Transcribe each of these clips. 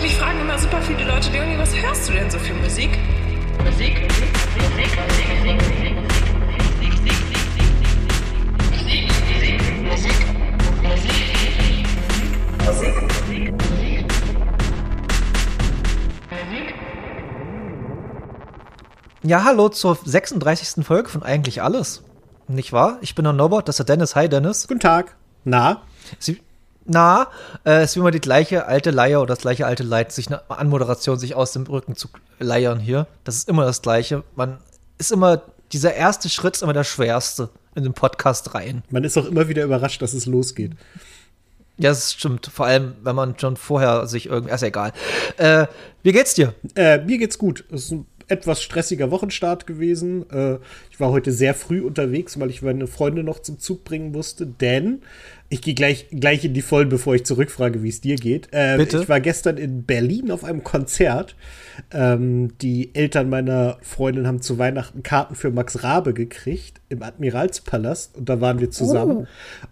Mich fragen immer super viele Leute, Leonie, was hörst du denn so für Musik? Musik, Musik, Musik, Musik, Musik, Musik, Musik. Ja, hallo zur 36. Folge von Eigentlich Alles. Nicht wahr? Ich bin der Norbert, das ist der Dennis. Hi, Dennis. Guten Tag. Na? Sie, na, äh, es ist wie immer die gleiche alte Leier oder das gleiche alte Leid, sich eine Anmoderation sich aus dem Rücken zu leiern hier. Das ist immer das Gleiche. Man ist immer, dieser erste Schritt ist immer der schwerste in den Podcast rein. Man ist auch immer wieder überrascht, dass es losgeht. Ja, das stimmt. Vor allem, wenn man schon vorher sich irgendwie, ist egal. Äh, wie geht's dir? Äh, mir geht's gut. Es ist ein etwas stressiger Wochenstart gewesen. Äh, ich war heute sehr früh unterwegs, weil ich meine Freunde noch zum Zug bringen musste, denn ich gehe gleich, gleich in die Vollen, bevor ich zurückfrage, wie es dir geht. Äh, Bitte? Ich war gestern in Berlin auf einem Konzert. Ähm, die Eltern meiner Freundin haben zu Weihnachten Karten für Max Rabe gekriegt im Admiralspalast und da waren wir zusammen.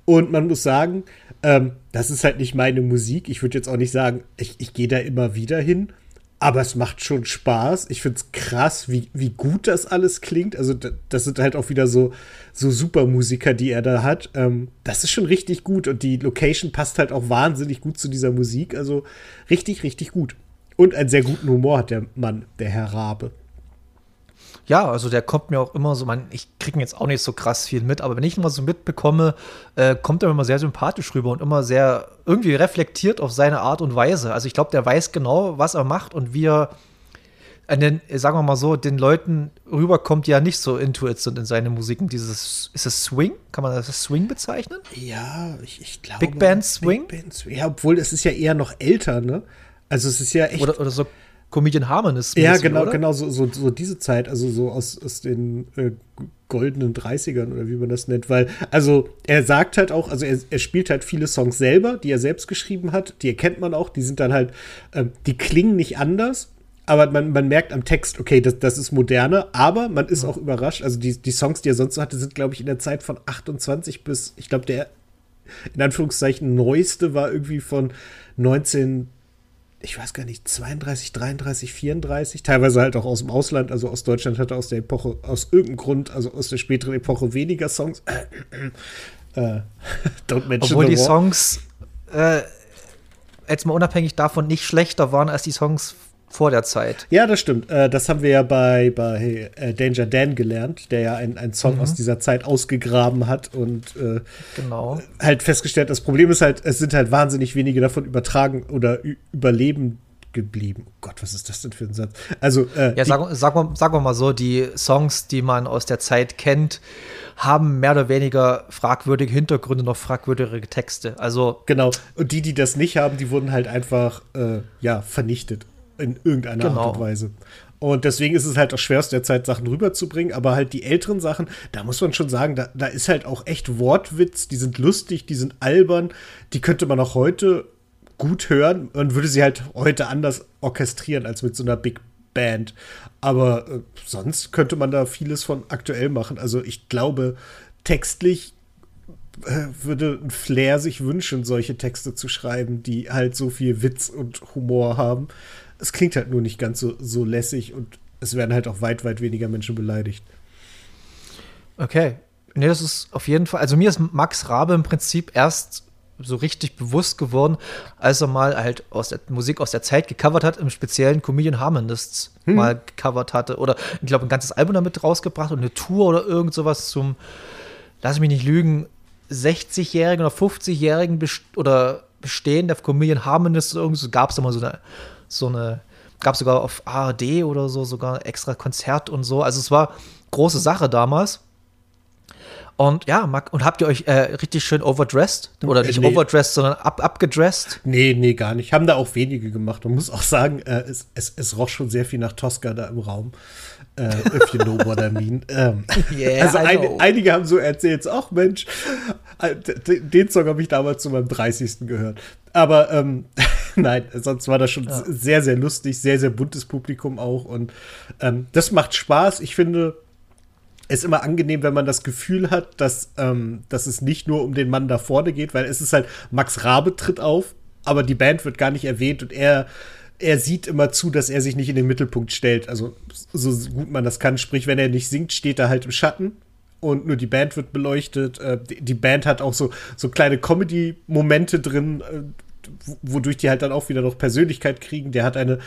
Und man muss sagen, ähm, das ist halt nicht meine Musik. Ich würde jetzt auch nicht sagen, ich, ich gehe da immer wieder hin. Aber es macht schon Spaß. Ich finde es krass, wie, wie gut das alles klingt. Also, da- das sind halt auch wieder so, so Supermusiker, die er da hat. Ähm, das ist schon richtig gut. Und die Location passt halt auch wahnsinnig gut zu dieser Musik. Also, richtig, richtig gut. Und einen sehr guten Humor hat der Mann, der Herr Rabe. Ja, also der kommt mir auch immer so, man, ich kriege jetzt auch nicht so krass viel mit, aber wenn ich ihn mal so mitbekomme, äh, kommt er immer sehr sympathisch rüber und immer sehr irgendwie reflektiert auf seine Art und Weise. Also ich glaube, der weiß genau, was er macht und wie er an den, sagen wir mal so, den Leuten rüberkommt, die ja nicht so into it sind in seine Musiken. Dieses, ist es Swing? Kann man das als Swing bezeichnen? Ja, ich, ich glaube. Big Band Swing? Big Band Swing. Ja, obwohl es ist ja eher noch älter, ne? Also, es ist ja echt. Oder, oder so Comedian Harmonists. Ja, genau, oder? genau, so, so, so diese Zeit, also so aus, aus den äh, goldenen 30ern oder wie man das nennt, weil, also er sagt halt auch, also er, er spielt halt viele Songs selber, die er selbst geschrieben hat, die erkennt man auch, die sind dann halt, ähm, die klingen nicht anders, aber man, man merkt am Text, okay, das, das ist moderner, aber man ist auch überrascht, also die, die Songs, die er sonst so hatte, sind, glaube ich, in der Zeit von 28 bis, ich glaube, der in Anführungszeichen neueste war irgendwie von 19 ich weiß gar nicht, 32, 33, 34, teilweise halt auch aus dem Ausland, also aus Deutschland hatte aus der Epoche, aus irgendeinem Grund, also aus der späteren Epoche weniger Songs. Äh, don't mention Obwohl die. Songs äh, jetzt mal unabhängig davon nicht schlechter waren als die Songs vor der Zeit. Ja, das stimmt. Äh, das haben wir ja bei, bei äh, Danger Dan gelernt, der ja einen, Song aus dieser Zeit ausgegraben hat und äh, Genau. halt festgestellt, das Problem ist halt, es sind halt wahnsinnig wenige davon übertragen oder überleben geblieben. Oh Gott, was ist das denn für ein Satz? Also, äh, Ja, sagen sag wir, wir mal so, die Songs, die man aus der Zeit kennt, haben mehr oder weniger fragwürdige Hintergründe, noch fragwürdige Texte. Also, Genau. Und die, die das nicht haben, die wurden halt einfach, äh, ja, vernichtet. In irgendeiner Genau. Art und Weise. Und deswegen ist es halt auch schwer aus der Zeit Sachen rüberzubringen, aber halt die älteren Sachen, da muss man schon sagen, da, da ist halt auch echt Wortwitz, die sind lustig, die sind albern, die könnte man auch heute gut hören. Man würde sie halt heute anders orchestrieren als mit so einer Big Band. Aber äh, sonst könnte man da vieles von aktuell machen. Also ich glaube, textlich äh, würde ein Flair sich wünschen, solche Texte zu schreiben, die halt so viel Witz und Humor haben. Es klingt halt nur nicht ganz so, so lässig und es werden halt auch weit, weit weniger Menschen beleidigt. okay. Nee, das ist auf jeden Fall. Also, mir ist Max Rabe im Prinzip erst so richtig bewusst geworden, als er mal halt aus der Musik aus der Zeit gecovert hat, im speziellen Comedian Harmonists mal gecovert hatte. Oder ich glaube, ein ganzes Album damit rausgebracht und eine Tour oder irgend sowas zum, lass mich nicht lügen, 60-jährigen oder 50-jährigen Best oder Bestehen der Comedian Harmonists oder irgend so gab es da mal so eine, so eine, gab es sogar auf ARD oder so, sogar extra Konzert und so. Also es war große Sache damals. Und ja, Marc, und habt ihr euch äh, richtig schön overdressed? Oder nicht nee. overdressed, sondern ab, abgedressed? Nee, nee, gar nicht. Haben da auch wenige gemacht. Man muss auch sagen, äh, es, es, es roch schon sehr viel nach Tosca da im Raum. Äh, if you know what I mean. Ähm, Yeah, also ein, einige haben so erzählt, ach Mensch, äh, den Song habe ich damals zu meinem 30. gehört. Aber ähm, nein, sonst war das schon sehr, sehr lustig, sehr, sehr buntes Publikum auch. Und ähm, das macht Spaß. Ich finde, es immer angenehm, wenn man das Gefühl hat, dass, ähm, dass es nicht nur um den Mann da vorne geht, weil es ist halt, Max Rabe tritt auf, aber die Band wird gar nicht erwähnt und er er sieht immer zu, dass er sich nicht in den Mittelpunkt stellt. Also so gut man das kann. Sprich, wenn er nicht singt, steht er halt im Schatten und nur die Band wird beleuchtet. Äh, die Band hat auch so, so kleine Comedy-Momente drin, äh, wodurch die halt dann auch wieder noch Persönlichkeit kriegen. Der hat eine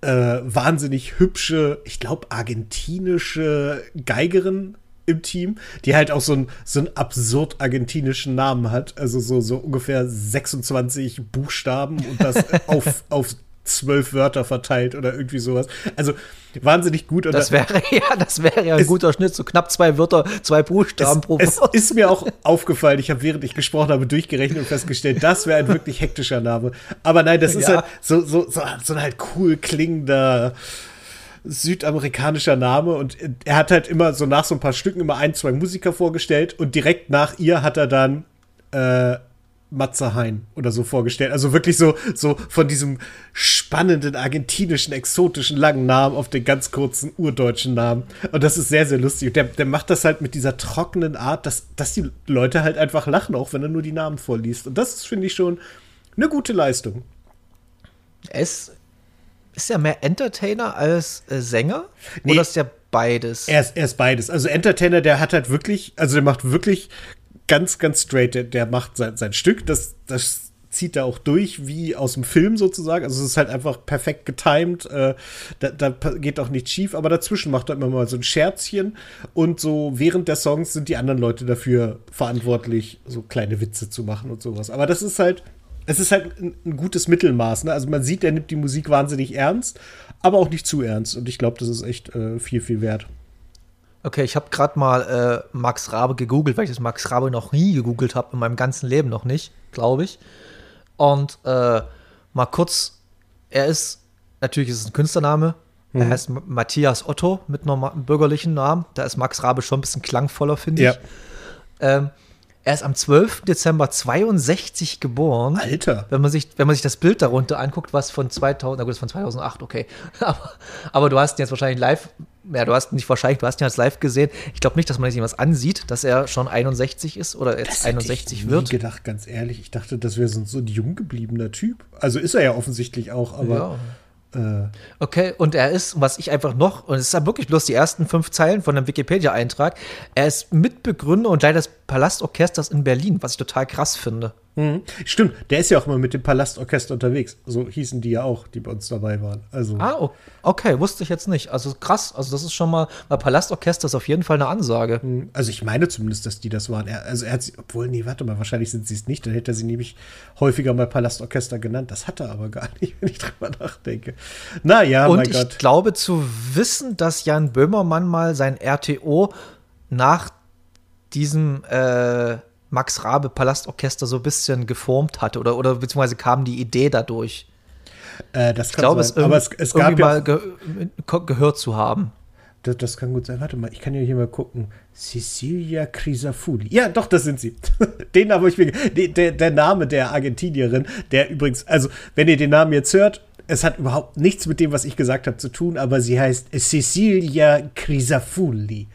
äh, wahnsinnig hübsche, ich glaube, argentinische Geigerin im Team, die halt auch so einen so einen absurd argentinischen Namen hat. Also so, so ungefähr 26 Buchstaben und das auf, auf zwölf Wörter verteilt oder irgendwie sowas. Also wahnsinnig gut. das wäre ja, das wäre ja ein guter Schnitt, so knapp zwei Wörter, zwei Buchstaben es, pro Wort. Es ist mir auch aufgefallen, ich habe während ich gesprochen habe durchgerechnet und festgestellt, das wäre ein wirklich hektischer Name. Aber nein, das ist ja. halt so, so, so, so ein halt cool klingender südamerikanischer Name und er hat halt immer so nach so ein paar Stücken immer ein, zwei Musiker vorgestellt und direkt nach ihr hat er dann äh, Matze Hein oder so vorgestellt. Also wirklich so, so von diesem spannenden, argentinischen, exotischen langen Namen auf den ganz kurzen urdeutschen Namen. Und das ist sehr, sehr lustig. Und der, der macht das halt mit dieser trockenen Art, dass, dass die Leute halt einfach lachen, auch wenn er nur die Namen vorliest. Und das finde ich schon eine gute Leistung. Es ist ja mehr Entertainer als äh, Sänger? Nee, Oder ist der beides? Er ist, er ist beides. Also Entertainer, der hat halt wirklich, also der macht wirklich ganz, ganz straight. Der, der macht sein, sein Stück, das, das zieht er auch durch, wie aus dem Film sozusagen. Also es ist halt einfach perfekt getimed. Äh, da, da, geht auch nichts schief, aber dazwischen macht er immer mal so ein Scherzchen. Und so während der Songs sind die anderen Leute dafür verantwortlich, so kleine Witze zu machen und sowas. Aber das ist halt, es ist halt ein, ein gutes Mittelmaß. Ne? Also man sieht, er nimmt die Musik wahnsinnig ernst, aber auch nicht zu ernst. Und ich glaube, das ist echt äh, viel, viel wert. Okay, ich habe gerade mal äh, Max Rabe gegoogelt, weil ich das Max Rabe noch nie gegoogelt habe, in meinem ganzen Leben noch nicht, glaube ich. Und äh, mal kurz, er ist, natürlich ist es ein Künstlername, mhm. er heißt Matthias Otto mit einem bürgerlichen Namen. Da ist Max Rabe schon ein bisschen klangvoller, finde ja. ich. Ähm, er ist am 12. Dezember 62 geboren. Alter. Wenn man sich, wenn man sich das Bild darunter anguckt, was von 2000, na gut, das ist von 2008, okay. aber, aber du hast ihn jetzt wahrscheinlich live ja, du hast nicht wahrscheinlich, du hast ihn als live gesehen. Ich glaube nicht, dass man sich was ansieht, dass er schon 61 ist oder jetzt das 61 ich wird. Ich gedacht, ganz ehrlich. Ich dachte, das wäre so, so ein jung gebliebener Typ. Also ist er ja offensichtlich auch, aber. Ja. Äh. Okay, und er ist, was ich einfach noch, und es ist ja wirklich bloß die ersten fünf Zeilen von dem Wikipedia-Eintrag, er ist Mitbegründer und Leiter des Palastorchesters in Berlin, was ich total krass finde. Mhm. Stimmt, der ist ja auch immer mit dem Palastorchester unterwegs. So hießen die ja auch, die bei uns dabei waren. Also. Ah, okay, wusste ich jetzt nicht. Also krass, also das ist schon mal, weil Palastorchester ist auf jeden Fall eine Ansage. Mhm. Also ich meine zumindest, dass die das waren. Er, also er hat sie, obwohl, nee, warte mal, wahrscheinlich sind sie es nicht, dann hätte er sie nämlich häufiger mal Palastorchester genannt. Das hat er aber gar nicht, wenn ich drüber nachdenke. Naja, Und mein Gott. ich glaube zu wissen, dass Jan Böhmermann mal sein RTO nach diesem äh, Max Rabe Palastorchester so ein bisschen geformt hatte oder, oder beziehungsweise kam die Idee dadurch. Äh, das ich glaube, es, aber es, es gab ja mal ge gehört zu haben. Das, das, kann gut sein. Warte mal, ich kann ja hier mal gucken. Cecilia Crisafulli. Ja, doch, das sind sie. den habe ich mir. Der, der Name der Argentinierin, der übrigens, also, wenn ihr den Namen jetzt hört, es hat überhaupt nichts mit dem, was ich gesagt habe, zu tun, aber sie heißt Cecilia Crisafulli.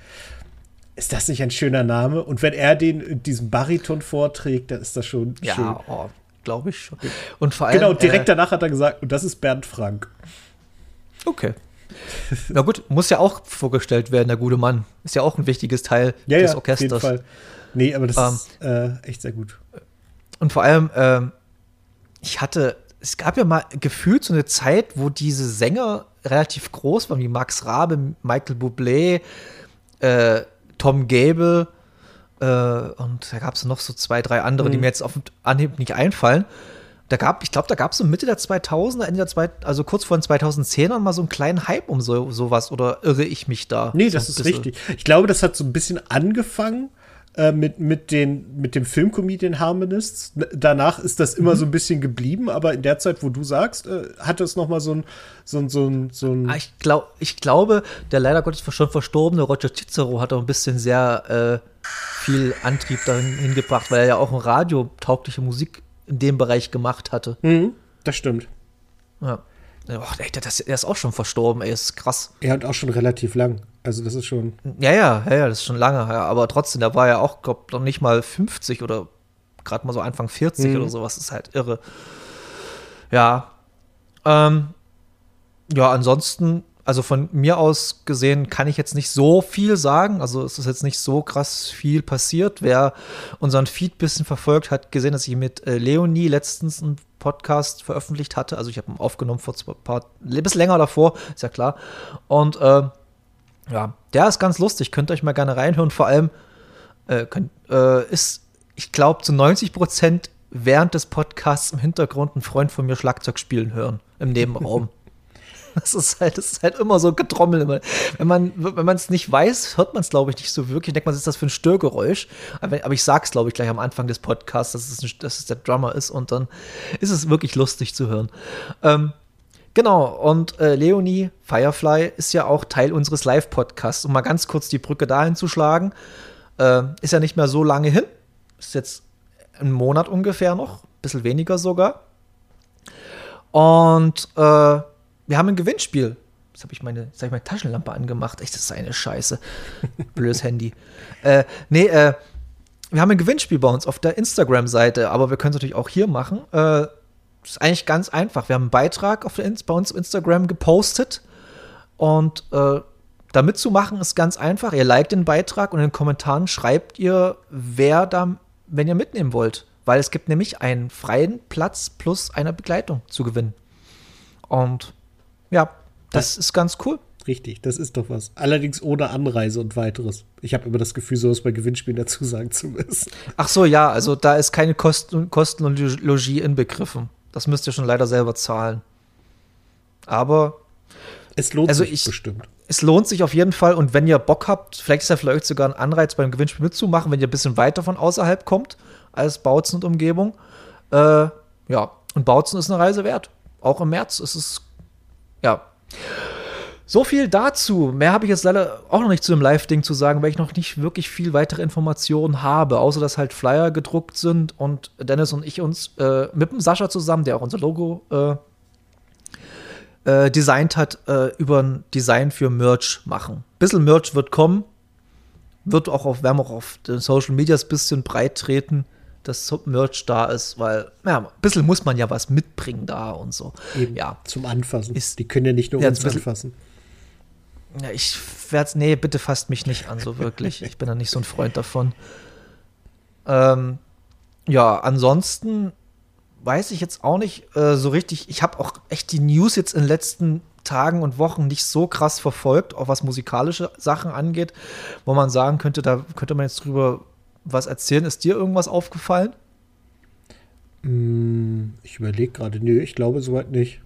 Ist das nicht ein schöner Name? Und wenn er den in diesem Bariton vorträgt, dann ist das schon ja, schön. Oh, glaube ich schon. Und vor allem. Genau, direkt äh, danach hat er gesagt, und das ist Bernd Frank. Okay. Na gut, muss ja auch vorgestellt werden, der gute Mann. Ist ja auch ein wichtiges Teil ja, des ja, Orchesters. Auf jeden Fall. Nee, aber das ähm, ist äh, echt sehr gut. Und vor allem, äh, ich hatte, es gab ja mal gefühlt so eine Zeit, wo diese Sänger relativ groß waren, wie Max Rabe, Michael Bublé, äh, Tom Gable äh, und da gab es noch so zwei, drei andere, mhm. die mir jetzt auf Anhieb nicht einfallen. Da gab, ich glaube, da gab es so Mitte der 2000er, Ende der zwei, also kurz vor den 2010ern mal so einen kleinen Hype um so, sowas oder irre ich mich da? Nee, so das ist richtig. Ich glaube, das hat so ein bisschen angefangen äh, mit, mit, den, mit dem Filmcomedian Harmonists. Danach ist das immer mhm. so ein bisschen geblieben, aber in der Zeit, wo du sagst, äh, hatte es noch mal so ein, so ein, so ein, so ein ah, ich, glaub, ich glaube, der leider Gottes schon verstorbene Roger Cicero hat auch ein bisschen sehr äh, viel Antrieb dahin hingebracht, weil er ja auch ein radiotaugliche Musik in dem Bereich gemacht hatte. Mhm, das stimmt. Ja. Oh, ey, das, er ist auch schon verstorben, ey, ist krass. Er hat auch schon relativ lang. Also das ist schon. Ja, ja, ja, das ist schon lange, ja, aber trotzdem, da war ja auch, glaub, noch nicht mal 50 oder gerade mal so Anfang 40 mhm. oder sowas, ist halt irre. Ja. Ähm, ja, ansonsten, also von mir aus gesehen, kann ich jetzt nicht so viel sagen. Also es ist jetzt nicht so krass viel passiert. Wer unseren Feed ein bisschen verfolgt, hat gesehen, dass ich mit äh, Leonie letztens einen Podcast veröffentlicht hatte. Also ich habe ihn aufgenommen vor zwei paar, ein bisschen länger davor, ist ja klar. Und äh, ja, der ist ganz lustig. Könnt ihr euch mal gerne reinhören. Vor allem äh, könnt, äh, ist, ich glaube, zu 90 Prozent während des Podcasts im Hintergrund ein Freund von mir Schlagzeug spielen hören im Nebenraum. Das ist halt, das ist halt immer so getrommelt. Wenn man wenn man es nicht weiß, hört man es, glaube ich, nicht so wirklich. Denkt man, was ist das für ein Störgeräusch? Aber, aber ich sag's, glaube ich, gleich am Anfang des Podcasts, dass es, ein, dass es der Drummer ist und dann ist es wirklich lustig zu hören. Ähm, genau, und äh, Leonie Firefly ist ja auch Teil unseres Live-Podcasts. Um mal ganz kurz die Brücke dahin zu schlagen, äh, ist ja nicht mehr so lange hin. Ist jetzt ein Monat ungefähr noch, ein bisschen weniger sogar. Und äh, wir haben ein Gewinnspiel. Jetzt habe ich meine, jetzt hab ich meine Taschenlampe angemacht. Echt, das ist eine Scheiße. Blödes Handy. Äh, nee, äh, wir haben ein Gewinnspiel bei uns auf der Instagram-Seite, aber wir können es natürlich auch hier machen. Äh, ist eigentlich ganz einfach. Wir haben einen Beitrag auf bei uns auf Instagram gepostet und äh, da mitzumachen ist ganz einfach. Ihr liked den Beitrag und in den Kommentaren schreibt ihr, wer da, wenn ihr mitnehmen wollt. Weil es gibt nämlich einen freien Platz plus eine Begleitung zu gewinnen. Und ja, das, das ist ganz cool. Richtig, das ist doch was. Allerdings ohne Anreise und weiteres. Ich habe immer das Gefühl, sowas bei Gewinnspielen dazu sagen zu müssen. Ach so, ja, also da ist keine Kosten, Kosten und Logis inbegriffen. Das müsst ihr schon leider selber zahlen. Aber es lohnt also sich ich, bestimmt. Es lohnt sich auf jeden Fall und wenn ihr Bock habt, vielleicht ist ja vielleicht sogar ein Anreiz beim Gewinnspiel mitzumachen, wenn ihr ein bisschen weiter von außerhalb kommt als Bautzen und Umgebung. Äh, ja, und Bautzen ist eine Reise wert. Auch im März ist es, ja. So viel dazu. Mehr habe ich jetzt leider auch noch nicht zu dem Live-Ding zu sagen, weil ich noch nicht wirklich viel weitere Informationen habe, außer dass halt Flyer gedruckt sind und Dennis und ich uns äh, mit dem Sascha zusammen, der auch unser Logo äh, äh, designt hat, äh, über ein Design für Merch machen. Bisschen Merch wird kommen, wird auch auf, werden auch auf den Social Medias ein bisschen breit treten dass Merch da ist, weil, ja, ein bisschen muss man ja was mitbringen da und so. Eben, ja. Zum Anfassen. Ist, Die können ja nicht nur ja, uns anfassen. Ja, ich werde nee, bitte fasst mich nicht an, so wirklich. ich bin da nicht so ein Freund davon. Ähm, ja, ansonsten weiß ich jetzt auch nicht äh, so richtig. Ich habe auch echt die News jetzt in den letzten Tagen und Wochen nicht so krass verfolgt, auch was musikalische Sachen angeht, wo man sagen könnte, da könnte man jetzt drüber was erzählen. Ist dir irgendwas aufgefallen? Mm, ich überlege gerade, nö, ich glaube soweit nicht.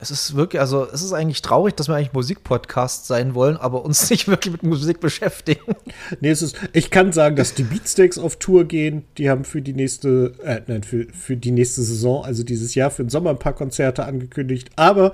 Es ist wirklich, also es ist eigentlich traurig, dass wir eigentlich Musikpodcast sein wollen, aber uns nicht wirklich mit Musik beschäftigen. Nee, es ist, ich kann sagen, dass die Beatsteaks auf Tour gehen. Die haben für die nächste, äh, nein, für, für die nächste Saison, also dieses Jahr für den Sommer ein paar Konzerte angekündigt. Aber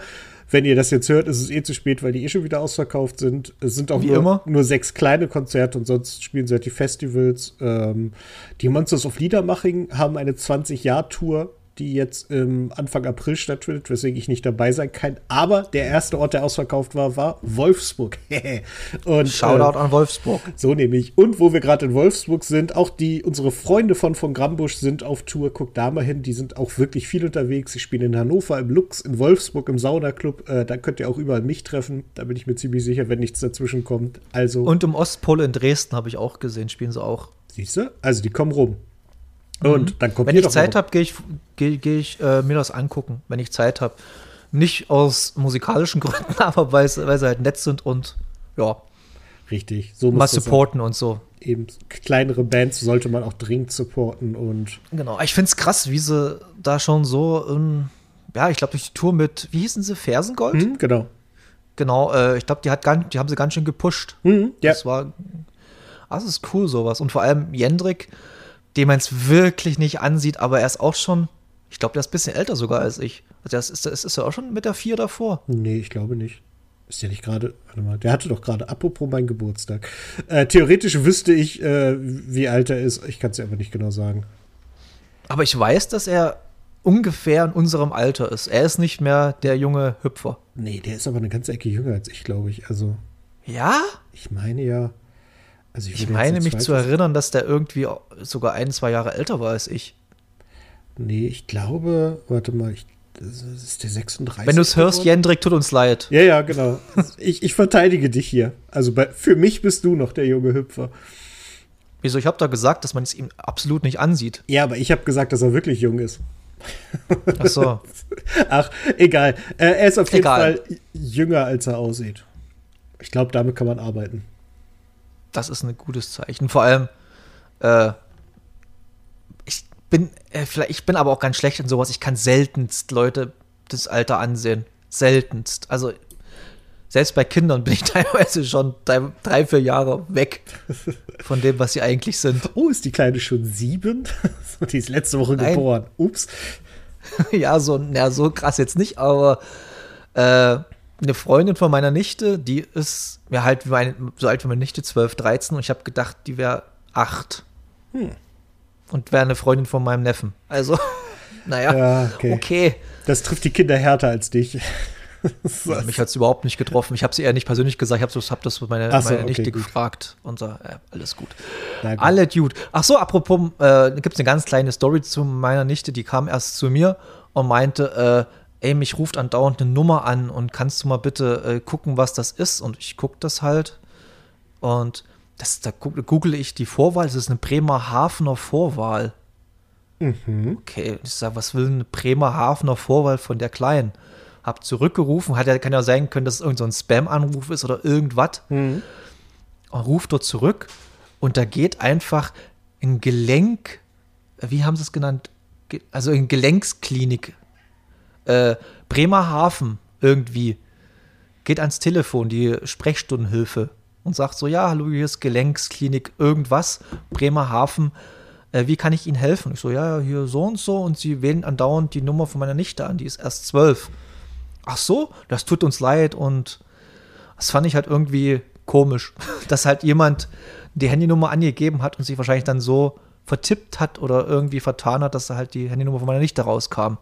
wenn ihr das jetzt hört, ist es eh zu spät, weil die eh schon wieder ausverkauft sind. Es sind auch nur, nur, sechs kleine Konzerte und sonst spielen sie halt die Festivals. Ähm, die Monsters of Liedermaching haben eine 20-Jahr-Tour die jetzt ähm, Anfang April stattfindet, weswegen ich nicht dabei sein kann. Aber der erste Ort, der ausverkauft war, war Wolfsburg. und, Shoutout äh, an Wolfsburg. So nämlich. Und wo wir gerade in Wolfsburg sind, auch die, unsere Freunde von von Grambusch sind auf Tour. Guckt da mal hin, die sind auch wirklich viel unterwegs. Sie spielen in Hannover, im Lux, in Wolfsburg, im Saunaclub. Äh, da könnt ihr auch überall mich treffen. Da bin ich mir ziemlich sicher, wenn nichts dazwischen kommt. Also. Und im Ostpol in Dresden habe ich auch gesehen, spielen sie auch. Siehst du? Also die kommen rum. Und mhm. dann kommt Wenn ich Zeit habe, gehe ich, geh, geh ich äh, mir das angucken, wenn ich Zeit habe. Nicht aus musikalischen Gründen, aber weil, sie halt nett sind und ja. Richtig. So mal supporten und so. Eben kleinere Bands sollte man auch dringend supporten und. Genau. Ich finde es krass, wie sie da schon so, ähm, ja, ich glaube, durch die Tour mit, wie hießen sie, Fersengold? Mhm, genau. Genau, äh, ich glaube, die, die haben sie ganz schön gepusht. Mhm, ja. Das war, das ist cool, sowas. Und vor allem Jendrik, dem man es wirklich nicht ansieht, aber er ist auch schon, ich glaube, der ist ein bisschen älter sogar als ich. Also das ist, das ist er auch schon mit der vier davor. Nee, ich glaube nicht. Ist der nicht gerade, warte mal, der hatte doch gerade, apropos mein Geburtstag. Äh, theoretisch wüsste ich, äh, wie alt er ist. Ich kann es ja aber nicht genau sagen. Aber ich weiß, dass er ungefähr in unserem Alter ist. Er ist nicht mehr der junge Hüpfer. Nee, der ist aber eine ganze Ecke jünger als ich, glaube ich. Also. Ja? Ich meine ja. Also ich, ich meine mich zu erinnern, dass der irgendwie sogar ein, zwei Jahre älter war als ich. Nee, ich glaube, warte mal, ich, Das ist der 36. Wenn du es hörst, Jendrik, tut uns leid. Ja, ja, genau. Ich, ich verteidige dich hier. Also bei, für mich bist du noch der junge Hüpfer. Wieso? Ich habe da gesagt, dass man es ihm absolut nicht ansieht. Ja, aber ich habe gesagt, dass er wirklich jung ist. Ach so. Ach, egal. Äh, er ist auf jeden Egal. Fall jünger, als er aussieht. Ich glaube, damit kann man arbeiten. Das ist ein gutes Zeichen. Vor allem, äh, ich bin, äh, vielleicht, ich bin aber auch ganz schlecht in sowas. Ich kann seltenst Leute das Alter ansehen. Seltenst. Also, selbst bei Kindern bin ich teilweise schon drei, vier Jahre weg von dem, was sie eigentlich sind. Oh, ist die Kleine schon sieben? die ist letzte Woche Nein. geboren. Ups. ja, so, ja, so krass jetzt nicht, aber äh, eine Freundin von meiner Nichte, die ist ja halt wie meine, so alt wie meine Nichte, 12, 13 und ich habe gedacht, die wäre 8. Hm. Und wäre eine Freundin von meinem Neffen. Also, naja, Ja, okay. okay. Das trifft die Kinder härter als dich. So. Mich hat es überhaupt nicht getroffen. Ich habe sie eher nicht persönlich gesagt, ich habe das, hab das meine, so, meine okay, Nichte gut. gefragt und so, äh, alles gut. Na gut. Alle Dude. Ach so, apropos, äh, gibt es eine ganz kleine Story zu meiner Nichte, die kam erst zu mir und meinte, äh, ey, mich ruft andauernd eine Nummer an und kannst du mal bitte äh, gucken, was das ist? Und ich gucke das halt und das, da google ich die Vorwahl, das ist eine Bremerhavener Vorwahl. Mhm. Okay, ich sage, was will eine Bremerhavener Vorwahl von der Kleinen? Hab zurückgerufen, hat ja, kann ja sein können, dass es irgendein so Spam-Anruf ist oder irgendwas. Mhm. Und ruft dort zurück und da geht einfach ein Gelenk, wie haben sie es genannt? Ge- Also in Gelenksklinik, äh, Bremerhaven irgendwie, geht ans Telefon, die Sprechstundenhilfe und sagt so, ja, hallo, hier ist Gelenksklinik irgendwas, Bremerhaven, äh, wie kann ich Ihnen helfen? Ich so, ja, hier so und so und sie wählen andauernd die Nummer von meiner Nichte an, die ist erst zwölf. Ach so, das tut uns leid und das fand ich halt irgendwie komisch, dass halt jemand die Handynummer angegeben hat und sich wahrscheinlich dann so vertippt hat oder irgendwie vertan hat, dass halt die Handynummer von meiner Nichte rauskam.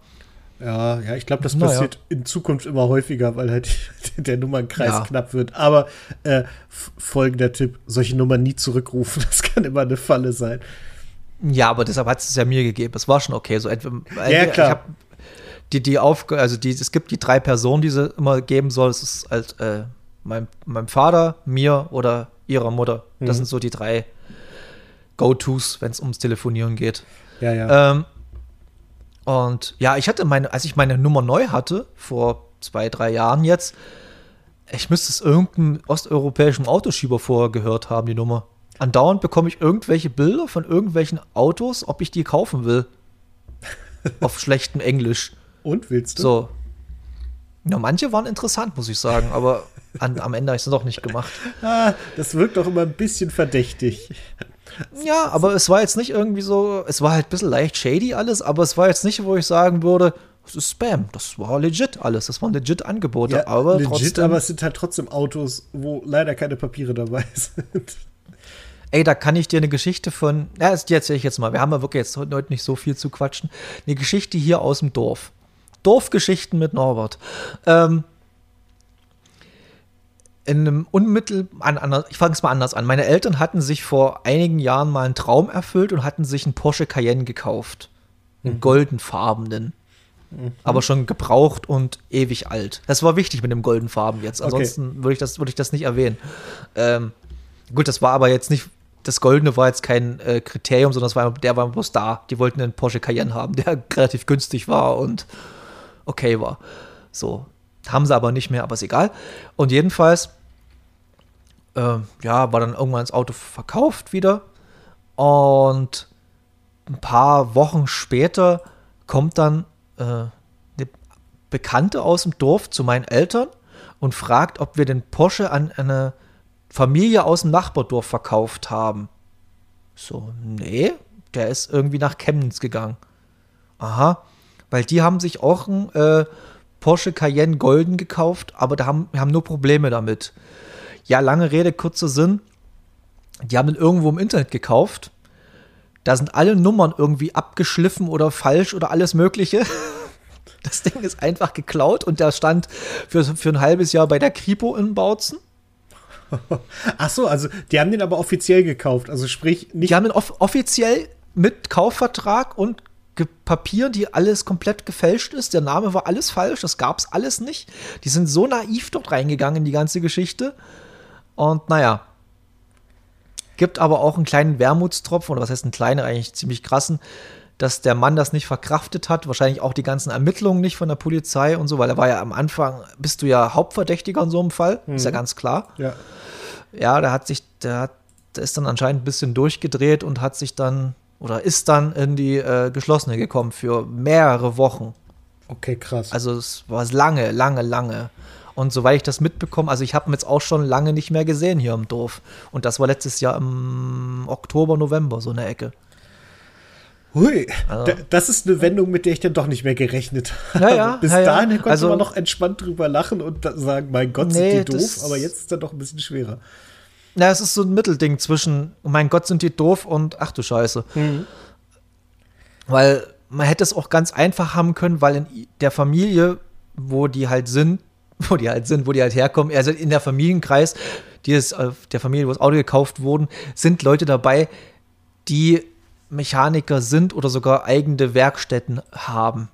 Ja, ja, ich glaube, das Naja. passiert in Zukunft immer häufiger, weil halt der Nummernkreis Ja. knapp wird. Aber äh, folgender Tipp: solche Nummern nie zurückrufen. Das kann immer eine Falle sein. Ja, aber deshalb hat es ja mir gegeben. Es war schon okay. So entweder, Ja, klar. Ich hab die, die Aufgabe, also die, es gibt die drei Personen, die sie immer geben soll. Es ist halt äh, mein, meinem Vater, mir oder ihrer Mutter. Das Mhm. sind so die drei Go-Tos, wenn es ums Telefonieren geht. Ja, ja. Ähm, und ja, ich hatte meine, als ich meine Nummer neu hatte, vor zwei, drei Jahren jetzt, ich müsste es irgendeinem osteuropäischen Autoschieber vorher gehört haben, die Nummer. Andauernd bekomme ich irgendwelche Bilder von irgendwelchen Autos, ob ich die kaufen will. Auf schlechtem Englisch. Und willst du? So. Ja, manche waren interessant, muss ich sagen, aber an, am Ende habe ich es doch nicht gemacht. Ah, das wirkt doch immer ein bisschen verdächtig. Ja, aber es war jetzt nicht irgendwie so, es war halt ein bisschen leicht shady alles, aber es war jetzt nicht, wo ich sagen würde, das ist Spam. Das war legit alles. Das waren legit Angebote, Ja, aber legit, trotzdem. aber es sind halt trotzdem Autos, wo leider keine Papiere dabei sind. Ey, da kann ich dir eine Geschichte von, ja, die erzähle ich jetzt mal. Wir haben ja wirklich jetzt heute nicht so viel zu quatschen. Eine Geschichte hier aus dem Dorf. Dorfgeschichten mit Norbert. Ähm, in einem unmittel, an, an, ich fange es mal anders an. Meine Eltern hatten sich vor einigen Jahren mal einen Traum erfüllt und hatten sich einen Porsche Cayenne gekauft. Einen goldenfarbenen. Aber schon gebraucht und ewig alt. Das war wichtig mit dem goldenfarben jetzt. Okay. Ansonsten würde ich, das, würde ich das nicht erwähnen. Ähm, gut, das war aber jetzt nicht, das Goldene war jetzt kein äh, Kriterium, sondern das war, der war bloß da. Die wollten einen Porsche Cayenne haben, der relativ günstig war und okay war. So. Haben sie aber nicht mehr, aber ist egal. Und jedenfalls, äh, ja, war dann irgendwann das Auto verkauft wieder. Und ein paar Wochen später kommt dann äh, eine Bekannte aus dem Dorf zu meinen Eltern und fragt, ob wir den Porsche an eine Familie aus dem Nachbardorf verkauft haben. So, nee, der ist irgendwie nach Chemnitz gegangen. Aha, weil die haben sich auch einen äh, Porsche Cayenne Golden gekauft, aber da haben, wir haben nur Probleme damit. Ja, lange Rede, kurzer Sinn. Die haben ihn irgendwo im Internet gekauft. Da sind alle Nummern irgendwie abgeschliffen oder falsch oder alles Mögliche. Das Ding ist einfach geklaut und der stand für, für ein halbes Jahr bei der Kripo in Bautzen. Ach so, also die haben den aber offiziell gekauft. Also sprich, nicht. Die haben ihn off offiziell mit Kaufvertrag und Papieren, die alles komplett gefälscht ist. Der Name war alles falsch, das gab es alles nicht. Die sind so naiv dort reingegangen in die ganze Geschichte. Und naja, gibt aber auch einen kleinen Wermutstropfen, oder was heißt einen kleinen, eigentlich ziemlich krassen, dass der Mann das nicht verkraftet hat, wahrscheinlich auch die ganzen Ermittlungen nicht von der Polizei und so, weil er war ja am Anfang, bist du ja Hauptverdächtiger in so einem Fall, mhm. ist ja ganz klar. Ja. Ja, der hat sich, der hat, der ist dann anscheinend ein bisschen durchgedreht und hat sich dann oder ist dann in die äh, geschlossene gekommen für mehrere Wochen. Okay, krass. Also es war lange, lange, lange. Und soweit ich das mitbekomme, also ich habe ihn jetzt auch schon lange nicht mehr gesehen hier im Dorf. Und das war letztes Jahr im Oktober, November, so eine Ecke. Hui, also, das ist eine Wendung, mit der ich dann doch nicht mehr gerechnet habe. Ja, ja, Bis ja, dahin konnte also, man noch entspannt drüber lachen und sagen, mein Gott, nee, sind die doof, aber jetzt ist es dann doch ein bisschen schwerer. Na, es ist so ein Mittelding zwischen, mein Gott, sind die doof und ach du Scheiße. Mhm. Weil man hätte es auch ganz einfach haben können, weil in der Familie, wo die halt sind, wo die halt sind, wo die halt herkommen, also in der Familienkreis, die ist, äh, der Familie, wo das Auto gekauft wurden, sind Leute dabei, die Mechaniker sind oder sogar eigene Werkstätten haben.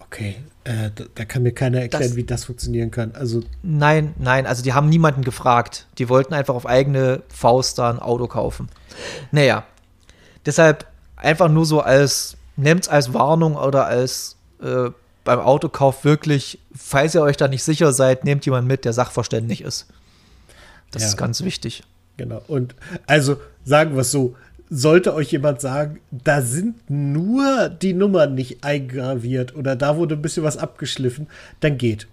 Okay, äh, da, da, kann mir keiner erklären, das, wie das funktionieren kann. Also nein, nein, also die haben niemanden gefragt. Die wollten einfach auf eigene Faust da ein Auto kaufen. Naja, deshalb einfach nur so als, nehmt es als Warnung oder als äh, beim Autokauf wirklich, falls ihr euch da nicht sicher seid, nehmt jemanden mit, der sachverständig ist. Das ja. ist ganz wichtig. Genau. Und also sagen wir es so, sollte euch jemand sagen, da sind nur die Nummern nicht eingraviert oder da wurde ein bisschen was abgeschliffen, dann geht.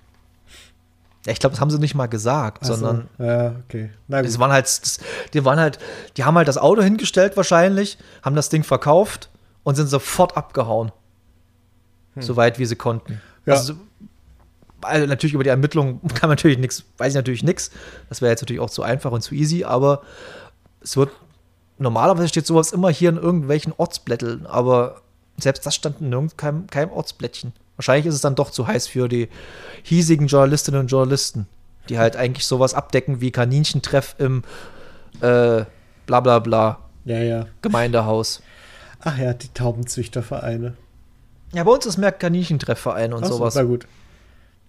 Ja, ich glaube, das haben sie nicht mal gesagt, Ach sondern so. ja, okay. Na gut. Das waren halt, das, die waren halt, die haben halt das Auto hingestellt wahrscheinlich, haben das Ding verkauft und sind sofort abgehauen, hm. so weit wie sie konnten. Ja. Also, also natürlich über die Ermittlungen kann man natürlich nichts, weiß ich natürlich nichts. Das wäre jetzt natürlich auch zu einfach und zu easy, aber es wird normalerweise steht sowas immer hier in irgendwelchen Ortsblätteln, aber selbst das stand in irgendeinem keinem Ortsblättchen. Wahrscheinlich ist es dann doch zu heiß für die hiesigen Journalistinnen und Journalisten, die halt eigentlich sowas abdecken wie Kaninchentreff im äh, bla bla bla ja, ja. Gemeindehaus. Ach ja, die Taubenzüchtervereine. Ja, bei uns ist mehr Kaninchentreffvereine und Ach so, sowas. War gut.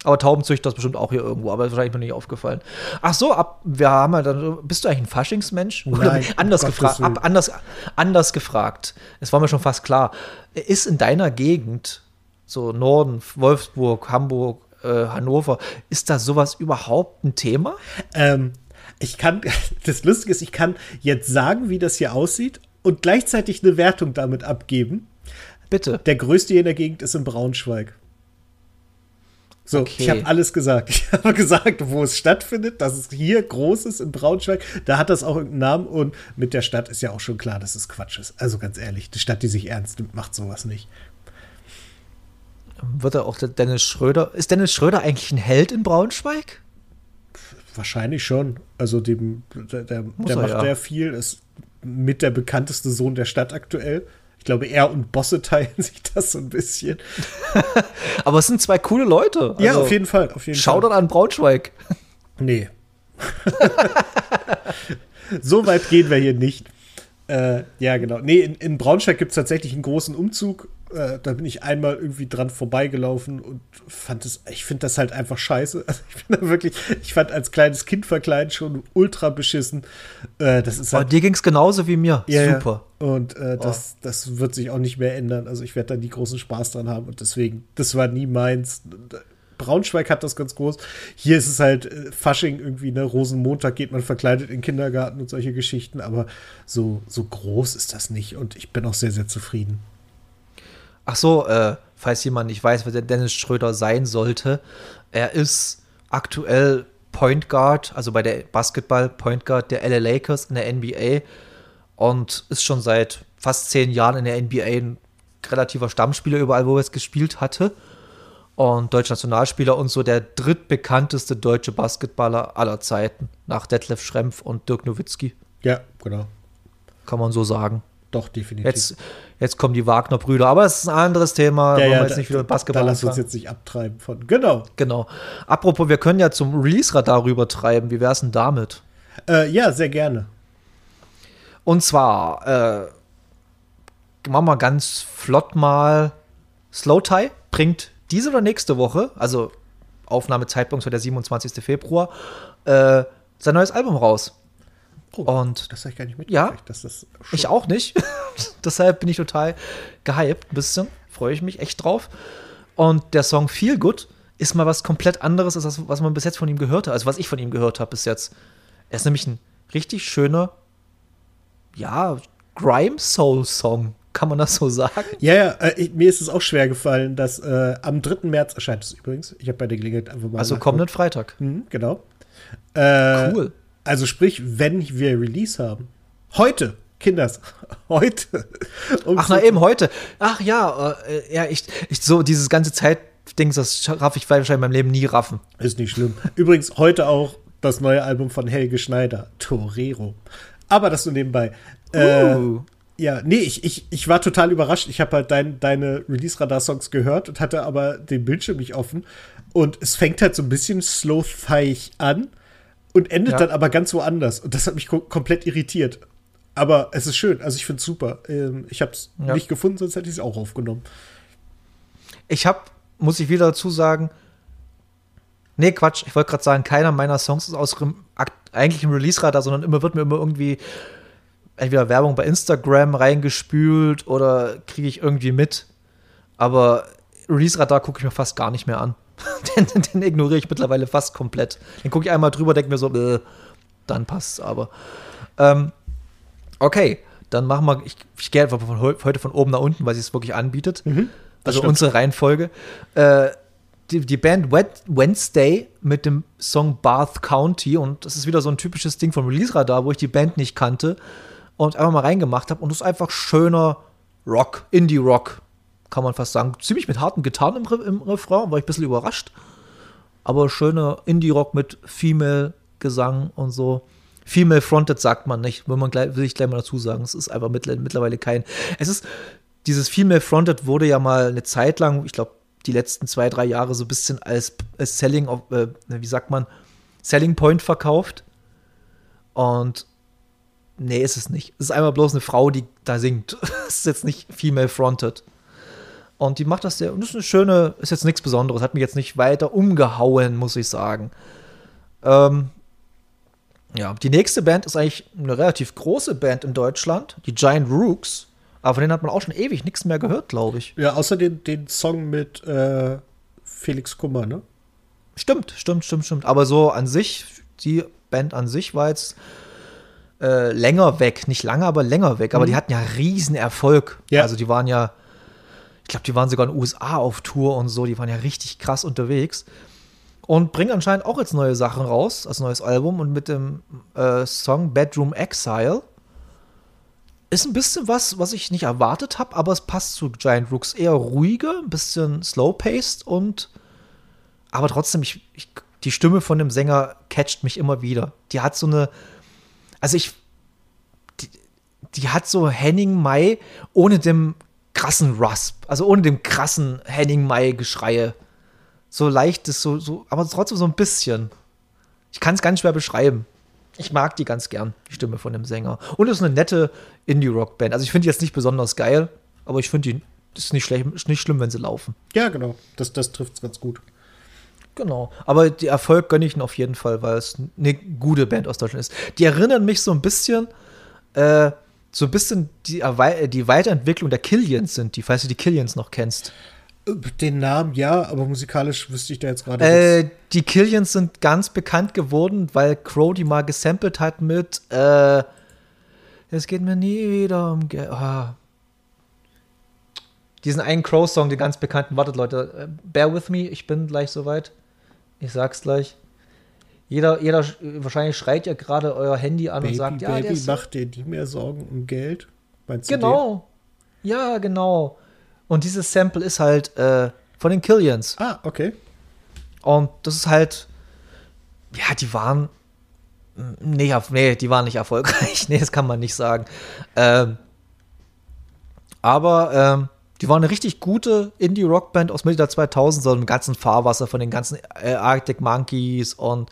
Aber Taubenzüchter ist bestimmt auch hier irgendwo, aber ist wahrscheinlich mir nicht aufgefallen. Ach so, ab, wir haben halt dann, bist du eigentlich ein Faschingsmensch? Nein, anders, gefra ab, anders, anders gefragt. Es war mir schon fast klar. Ist in deiner Gegend, so Norden, Wolfsburg, Hamburg, äh, Hannover, ist da sowas überhaupt ein Thema? Ähm, ich kann, das Lustige ist, ich kann jetzt sagen, wie das hier aussieht und gleichzeitig eine Wertung damit abgeben. Bitte. Der größte hier in der Gegend ist in Braunschweig. So, okay. ich habe alles gesagt. Ich habe gesagt, wo es stattfindet, dass es hier groß ist in Braunschweig. Da hat das auch irgendeinen Namen und mit der Stadt ist ja auch schon klar, dass es Quatsch ist. Also ganz ehrlich, die Stadt, die sich ernst nimmt, macht sowas nicht. Wird er auch der Dennis Schröder? Ist Dennis Schröder eigentlich ein Held in Braunschweig? Wahrscheinlich schon. Also dem, der, der, der macht ja. sehr viel, ist mit der bekannteste Sohn der Stadt aktuell glaube, er und Bosse teilen sich das so ein bisschen. Aber es sind zwei coole Leute. Also, ja, auf jeden Fall. Auf jeden schau dann an Braunschweig. Nee. so weit gehen wir hier nicht. Äh, ja, genau. Nee, in, in Braunschweig gibt es tatsächlich einen großen Umzug äh, da bin ich einmal irgendwie dran vorbeigelaufen und fand es, ich finde das halt einfach scheiße. Also ich bin da wirklich, ich fand als kleines Kind verkleiden schon ultra beschissen. Äh, das ist halt, Aber dir ging es genauso wie mir. Ja, Super. Und äh, das, oh. das wird sich auch nicht mehr ändern. Also ich werde da nie großen Spaß dran haben und deswegen, das war nie meins. Braunschweig hat das ganz groß. Hier ist es halt äh, Fasching irgendwie, ne? Rosenmontag geht man verkleidet in den Kindergarten und solche Geschichten, aber so, so groß ist das nicht und ich bin auch sehr, sehr zufrieden. Ach so, äh, falls jemand nicht weiß, wer der Dennis Schröder sein sollte, er ist aktuell Point Guard, also bei der Basketball Point Guard der LA Lakers in der NBA und ist schon seit fast zehn Jahren in der NBA ein relativer Stammspieler überall, wo er es gespielt hatte. Und deutscher Nationalspieler und so der drittbekannteste deutsche Basketballer aller Zeiten, nach Detlef Schrempf und Dirk Nowitzki. Ja, genau. Kann man so sagen. Doch, definitiv. Jetzt, jetzt kommen die Wagner-Brüder, aber es ist ein anderes Thema. Ja, ja, jetzt da, nicht wieder Basketball da lass uns jetzt nicht abtreiben von. Genau. Genau. Apropos, wir können ja zum Release-Radar rübertreiben. Wie wäre es denn damit? Äh, ja, sehr gerne. Und zwar äh, machen wir ganz flott mal Slow Tie bringt diese oder nächste Woche, also Aufnahmezeitpunkt war der 27. Februar, äh, sein neues Album raus. Oh, Und das habe ich gar nicht Ja. mitgekriegt, schon ich auch nicht. Deshalb bin ich total gehypt. Ein bisschen. Freue ich mich echt drauf. Und der Song Feel Good ist mal was komplett anderes, als das, was man bis jetzt von ihm gehört hat. Also was ich von ihm gehört habe bis jetzt. Er ist nämlich ein richtig schöner, ja, Grime-Soul-Song. Kann man das so sagen? Ja, ja, äh, mir ist es auch schwer gefallen, dass äh, am 3. März erscheint es übrigens. Ich habe bei der Gelegenheit einfach mal. Also kommenden Freitag. Mhm, genau. Äh, Cool. Also sprich, wenn wir Release haben. Heute, Kinders, heute. Um Ach, na eben heute. Ach ja, äh, ja, ich, ich so dieses ganze Zeitding, das raff ich wahrscheinlich in meinem Leben nie raffen. Ist nicht schlimm. Übrigens, heute auch das neue Album von Helge Schneider, Torero. Aber das nur nebenbei. Äh, Uh. ja, nee, ich, ich, ich war total überrascht. Ich habe halt dein, deine Release-Radar-Songs gehört und hatte aber den Bildschirm nicht offen. Und es fängt halt so ein bisschen slow-feig an und endet Ja. dann aber ganz woanders. Und das hat mich ko komplett irritiert. Aber es ist schön. Also ich finde es super. Ähm, ich habe es Ja. nicht gefunden, sonst hätte ich es auch aufgenommen. Ich habe, muss ich wieder dazu sagen, nee, Quatsch, ich wollte gerade sagen, keiner meiner Songs ist aus dem eigentlichen Release-Radar, sondern immer wird mir immer irgendwie entweder Werbung bei Instagram reingespült oder kriege ich irgendwie mit. Aber Release-Radar gucke ich mir fast gar nicht mehr an. den, den ignoriere ich mittlerweile fast komplett. Den gucke ich einmal drüber, denke mir so, äh, dann passt's aber. Ähm, okay, dann machen wir, ich, ich gehe einfach von heu- heute von oben nach unten, weil sie es wirklich anbietet. also stimmt. unsere Reihenfolge. Äh, die, die Band Wed- Wednesday mit dem Song Bath County und das ist wieder so ein typisches Ding von Release Radar, wo ich die Band nicht kannte und einfach mal reingemacht habe und es ist einfach schöner Rock, Indie Rock, kann man fast sagen. Ziemlich mit harten Gitarren im, im Refrain, war ich ein bisschen überrascht. Aber schöner Indie Rock mit Female Gesang und so. Female Fronted sagt man nicht, will man gleich, will ich gleich mal dazu sagen. Es ist einfach mittler- mittlerweile kein. Es ist, dieses Female Fronted wurde ja mal eine Zeit lang, ich glaube, die letzten zwei, drei Jahre so ein bisschen als, als Selling, of, äh, wie sagt man, Selling Point verkauft. Und nee, ist es nicht. Es ist einmal bloß eine Frau, die da singt. Es ist jetzt nicht Female Fronted. Und die macht das sehr, und das ist eine schöne, ist jetzt nichts Besonderes, hat mich jetzt nicht weiter umgehauen, muss ich sagen. Ähm, ja, die nächste Band ist eigentlich eine relativ große Band in Deutschland, die Giant Rooks. Aber von denen hat man auch schon ewig nichts mehr gehört, glaube ich. Ja, außer den, den Song mit äh, Felix Kummer, ne? Stimmt, stimmt, stimmt, stimmt. Aber so an sich, die Band an sich war jetzt äh, länger weg. Nicht lange, aber länger weg. Aber die hatten ja riesen Erfolg. Ja. Also die waren ja, ich glaube, die waren sogar in den USA auf Tour und so. Die waren ja richtig krass unterwegs. Und bringen anscheinend auch jetzt neue Sachen raus, als neues Album. Und mit dem äh, Song Bedroom Exile ist ein bisschen was, was ich nicht erwartet habe, aber es passt zu Giant Rooks. Eher ruhiger, ein bisschen slow-paced und aber trotzdem, ich, ich, die Stimme von dem Sänger catcht mich immer wieder. Die hat so eine, also ich, die, die hat so Henning Mai ohne dem krassen Rasp, also ohne dem krassen Henning Mai Geschreie. So leichtes, so, so, aber trotzdem so ein bisschen. Ich kann es ganz schwer beschreiben. Ich mag die ganz gern, die Stimme von dem Sänger. Und es ist eine nette Indie-Rock-Band. Also ich finde die jetzt nicht besonders geil, aber ich finde die ist nicht, schlecht, ist nicht schlimm, wenn sie laufen. Ja, genau. Das, das trifft es ganz gut. Genau. Aber die Erfolg gönne ich ihnen auf jeden Fall, weil es eine gute Band aus Deutschland ist. Die erinnern mich so ein bisschen, äh, so ein bisschen die, Erwei- die Weiterentwicklung der Killians sind, die, falls du die Killians noch kennst. Äh, Den Namen ja, aber musikalisch wüsste ich da jetzt gerade Äh, die Killians sind ganz bekannt geworden, weil Crow die mal gesampelt hat mit äh, Es geht mir nie wieder um Geld. Ah. Diesen einen Crow-Song, den ganz bekannten. Wartet, Leute, äh, bear with me, ich bin gleich soweit. Ich sag's gleich. Jeder, jeder, sch- wahrscheinlich schreit ihr gerade euer Handy an Baby, und sagt, ja, der Baby, ist, mach dir nie mehr Sorgen um Geld. Meinst du Genau. Ja, genau. Und dieses Sample ist halt äh, von den Killians. Ah, okay. Und das ist halt, ja, die waren, nee, nee, die waren nicht erfolgreich. nee, das kann man nicht sagen. Ähm, aber ähm, die waren eine richtig gute Indie-Rock-Band aus Mitte der 2000 so im ganzen Fahrwasser von den ganzen äh, Arctic Monkeys und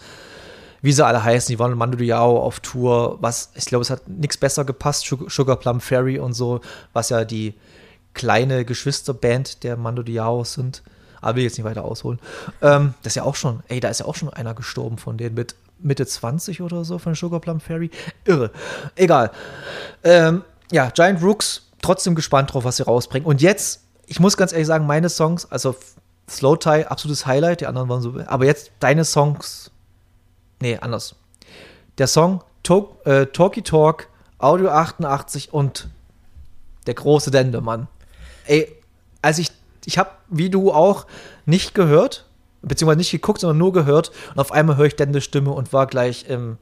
wie sie alle heißen. Die waren in Mando Diao auf Tour, was, ich glaube, es hat nichts besser gepasst, Sugar Plum Fairy und so, was ja die kleine Geschwisterband der Mando Diao sind. Aber will jetzt nicht weiter ausholen. Ähm, das ist ja auch schon, ey, da ist ja auch schon einer gestorben von denen mit Mitte 20 oder so von Sugar Plum Fairy. Irre. Egal. Ähm, ja, Giant Rooks, trotzdem gespannt drauf, was sie rausbringen. Und jetzt, ich muss ganz ehrlich sagen, meine Songs, also Slow Tie, absolutes Highlight, die anderen waren so. Aber jetzt deine Songs. Nee, anders. Der Song Talk, äh, Talky Talk, Audio 88 und der große Dendemann. Ey, als ich, ich habe, wie du auch, nicht gehört, beziehungsweise nicht geguckt, sondern nur gehört. Und auf einmal höre ich Dendes Stimme und war gleich im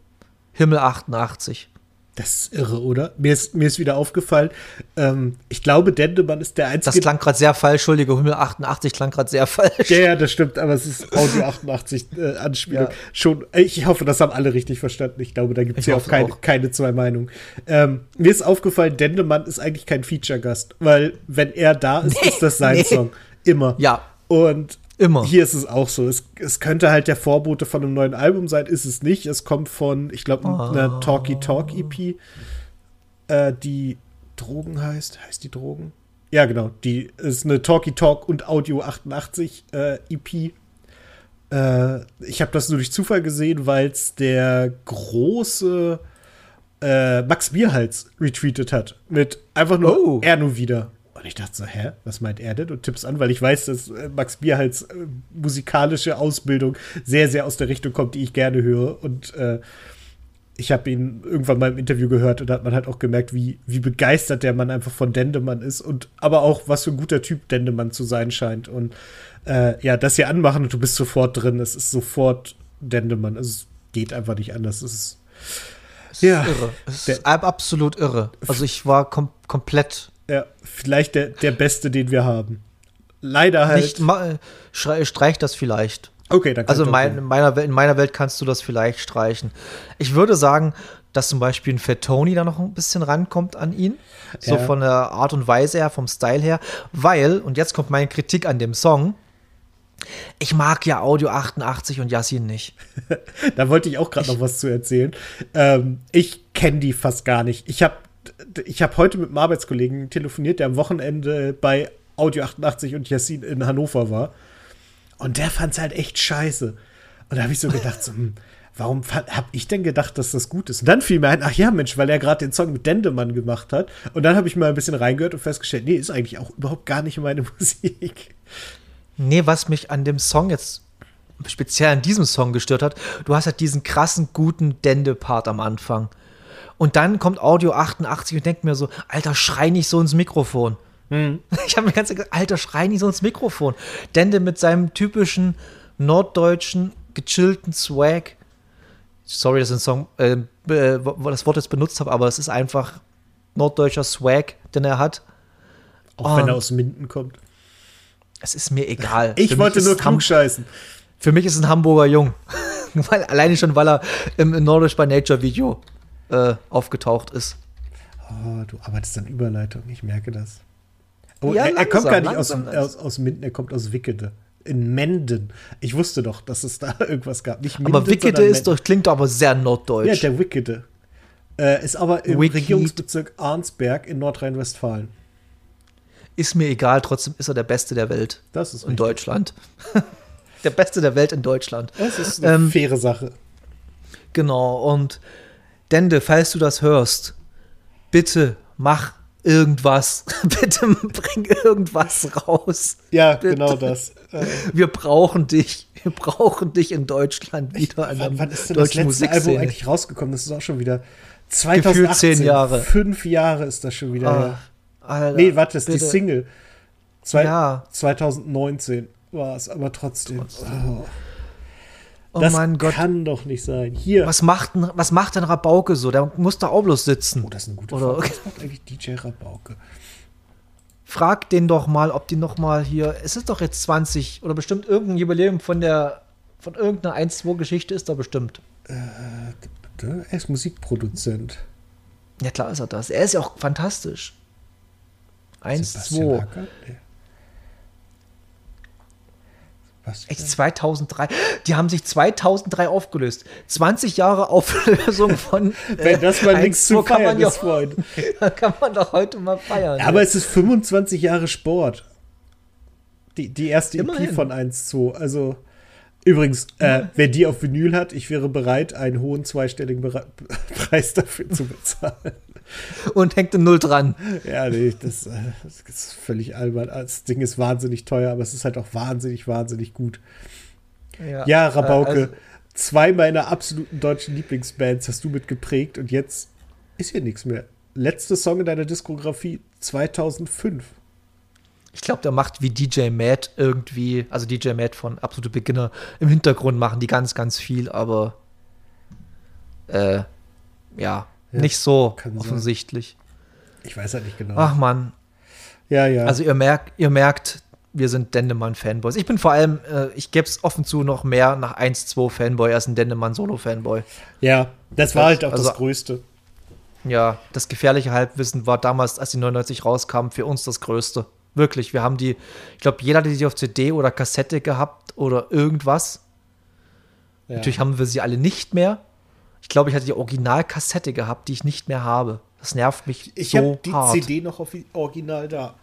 Himmel 88. Das ist irre, oder? Mir ist, mir ist wieder aufgefallen, ähm, ich glaube, Dendemann ist der einzige. Das klang gerade sehr falsch, Entschuldige, Himmel 88 klang gerade sehr falsch. Ja, ja, das stimmt, aber es ist Audio 88 äh, Anspielung. Ja. Schon, ich hoffe, das haben alle richtig verstanden. Ich glaube, da gibt es ja auch keine, auch keine zwei Meinungen. Ähm, mir ist aufgefallen, Dendemann ist eigentlich kein Feature-Gast, weil wenn er da ist, nee, ist das sein nee. Song. Immer. Ja. Und Immer. Hier ist es auch so. Es, es, könnte halt der Vorbote von einem neuen Album sein, ist es nicht. Es kommt von, ich glaube, oh. einer Talky Talk EP, äh, die Drogen heißt. Heißt die Drogen? Ja, genau. Die ist eine Talky Talk und Audio 88 äh, EP. Äh, ich habe das nur durch Zufall gesehen, weil es der große äh, Max Bierhals retweetet hat. Mit einfach nur oh. er nur wieder. Und ich dachte so, hä, was meint er denn? Und tipp's an, weil ich weiß, dass äh, Max Bierhals äh, musikalische Ausbildung sehr, sehr aus der Richtung kommt, die ich gerne höre. Und äh, ich habe ihn irgendwann mal im Interview gehört und da hat man halt auch gemerkt, wie, wie begeistert der Mann einfach von Dendemann ist und aber auch, was für ein guter Typ Dendemann zu sein scheint. Und äh, ja, das hier anmachen und du bist sofort drin. Es ist sofort Dendemann. Es geht einfach nicht anders. Es ist. Es ja, ist irre. Es ist absolut irre. Also ich war kom komplett ja, vielleicht der, der beste, den wir haben. Leider halt. Nicht, streich das vielleicht. Okay, dann Also mein, in, meiner, in meiner Welt kannst du das vielleicht streichen. Ich würde sagen, dass zum Beispiel ein Fat Tony da noch ein bisschen rankommt an ihn. So ja. von der Art und Weise her, vom Style her. Weil, und jetzt kommt meine Kritik an dem Song, ich mag ja Audio 88 und Yassin nicht. da wollte ich auch gerade noch was zu erzählen. Ähm, ich kenne die fast gar nicht. Ich habe ich habe heute mit einem Arbeitskollegen telefoniert, der am Wochenende bei Audio 88 und Yassin in Hannover war. Und der fand es halt echt scheiße. Und da habe ich so gedacht, so, hm, warum habe ich denn gedacht, dass das gut ist? Und dann fiel mir ein, ach ja, Mensch, weil er gerade den Song mit Dendemann gemacht hat. Und dann habe ich mal ein bisschen reingehört und festgestellt, nee, ist eigentlich auch überhaupt gar nicht meine Musik. Nee, was mich an dem Song jetzt speziell an diesem Song gestört hat, du hast halt diesen krassen, guten Dende-Part am Anfang. Und dann kommt Audio 88 und denkt mir so, Alter, schrei nicht so ins Mikrofon. Mhm. Ich habe mir ganz gesagt, Alter, schrei nicht so ins Mikrofon. Dende mit seinem typischen norddeutschen, gechillten Swag. Sorry, dass ich den Song, äh, äh, das Wort jetzt benutzt habe, aber es ist einfach norddeutscher Swag, den er hat. Auch um, wenn er aus Minden kommt. Es ist mir egal. Ich wollte nur klugscheißen. Für mich ist ein Hamburger Jung. weil, alleine schon, weil er im Nordisch by Nature Video äh, aufgetaucht ist. Oh, du arbeitest an Überleitung, ich merke das. Oh, ja, er, er kommt gar nicht aus, aus, aus Minden, er kommt aus Wickede. In Menden. Ich wusste doch, dass es da irgendwas gab. Nicht Minden, aber Wickede ist doch, klingt aber sehr norddeutsch. Ja, der Wickede. Äh, ist aber im Wiki. Regierungsbezirk Arnsberg in Nordrhein-Westfalen. Ist mir egal, trotzdem ist er der Beste der Welt. Das ist in richtig. Deutschland. der Beste der Welt in Deutschland. Das ist eine ähm, faire Sache. Genau, und Dende, falls du das hörst, bitte mach irgendwas. bitte bring irgendwas raus. Ja, bitte. genau das. Wir brauchen dich. Wir brauchen dich in Deutschland wieder ich, wann, wann ist denn das letzte Album eigentlich rausgekommen? Das ist auch schon wieder 2018. Gefühlt zehn Jahre. Fünf Jahre ist das schon wieder. Oh, Alter, nee, warte, das ist die Single. Zwei, ja. 2019 war es, aber trotzdem. trotzdem. Oh. Oh das mein Gott. kann doch nicht sein. Hier. Was macht, was macht denn Rabauke so? Der muss da auch bloß sitzen. Oh, das ist eine gute Frage. Was macht eigentlich DJ Rabauke? Frag den doch mal, ob die noch mal hier. Es ist doch jetzt 20 oder bestimmt irgendein Jubiläum von der von irgendeiner 1-2-Geschichte ist da bestimmt. Äh, er ist Musikproduzent. Ja, klar ist er das. Er ist ja auch fantastisch. 1, 2. Was? Echt 2003? Die haben sich 2003 aufgelöst. 20 Jahre Auflösung von. Wenn das mal nichts zu kann feiern man ja, ist, Freund. kann man doch heute mal feiern. Aber es ist 25 Jahre Sport. Die, die erste Immerhin. EP von 1-2. Also, übrigens, äh, wer die auf Vinyl hat, ich wäre bereit, einen hohen zweistelligen Bere Preis dafür zu bezahlen. Und hängt eine Null dran. Ja, nee, das, äh, das ist völlig albern. Das Ding ist wahnsinnig teuer, aber es ist halt auch wahnsinnig, wahnsinnig gut. Ja, Rabauke, äh, also- zwei meiner absoluten deutschen Lieblingsbands hast du mit geprägt und jetzt ist hier nichts mehr. Letzte Song in deiner Diskografie 2005. Ich glaube, der macht wie DJ Matt irgendwie, also DJ Matt von Absolute Beginner, im Hintergrund machen die ganz, ganz viel, aber äh, ja, Ja, nicht so kann sein. offensichtlich. Ich weiß halt nicht genau. Ach man, ja, ja. also ihr merkt, ihr merkt, wir sind Dendemann-Fanboys. Ich bin vor allem, äh, ich gebe es offen zu, noch mehr nach 1-2 Fanboy als ein Dendemann-Solo-Fanboy. ja, das war halt auch also- das Größte. Ja, das gefährliche Halbwissen war damals, als die 99 rauskam, für uns das Größte. Wirklich, wir haben die, ich glaube, jeder hat die auf CD oder Kassette gehabt oder irgendwas. Ja. Natürlich haben wir sie alle nicht mehr. Ich glaube, ich hatte die Originalkassette gehabt, die ich nicht mehr habe. Das nervt mich ich so habe die. CD noch auf Original da.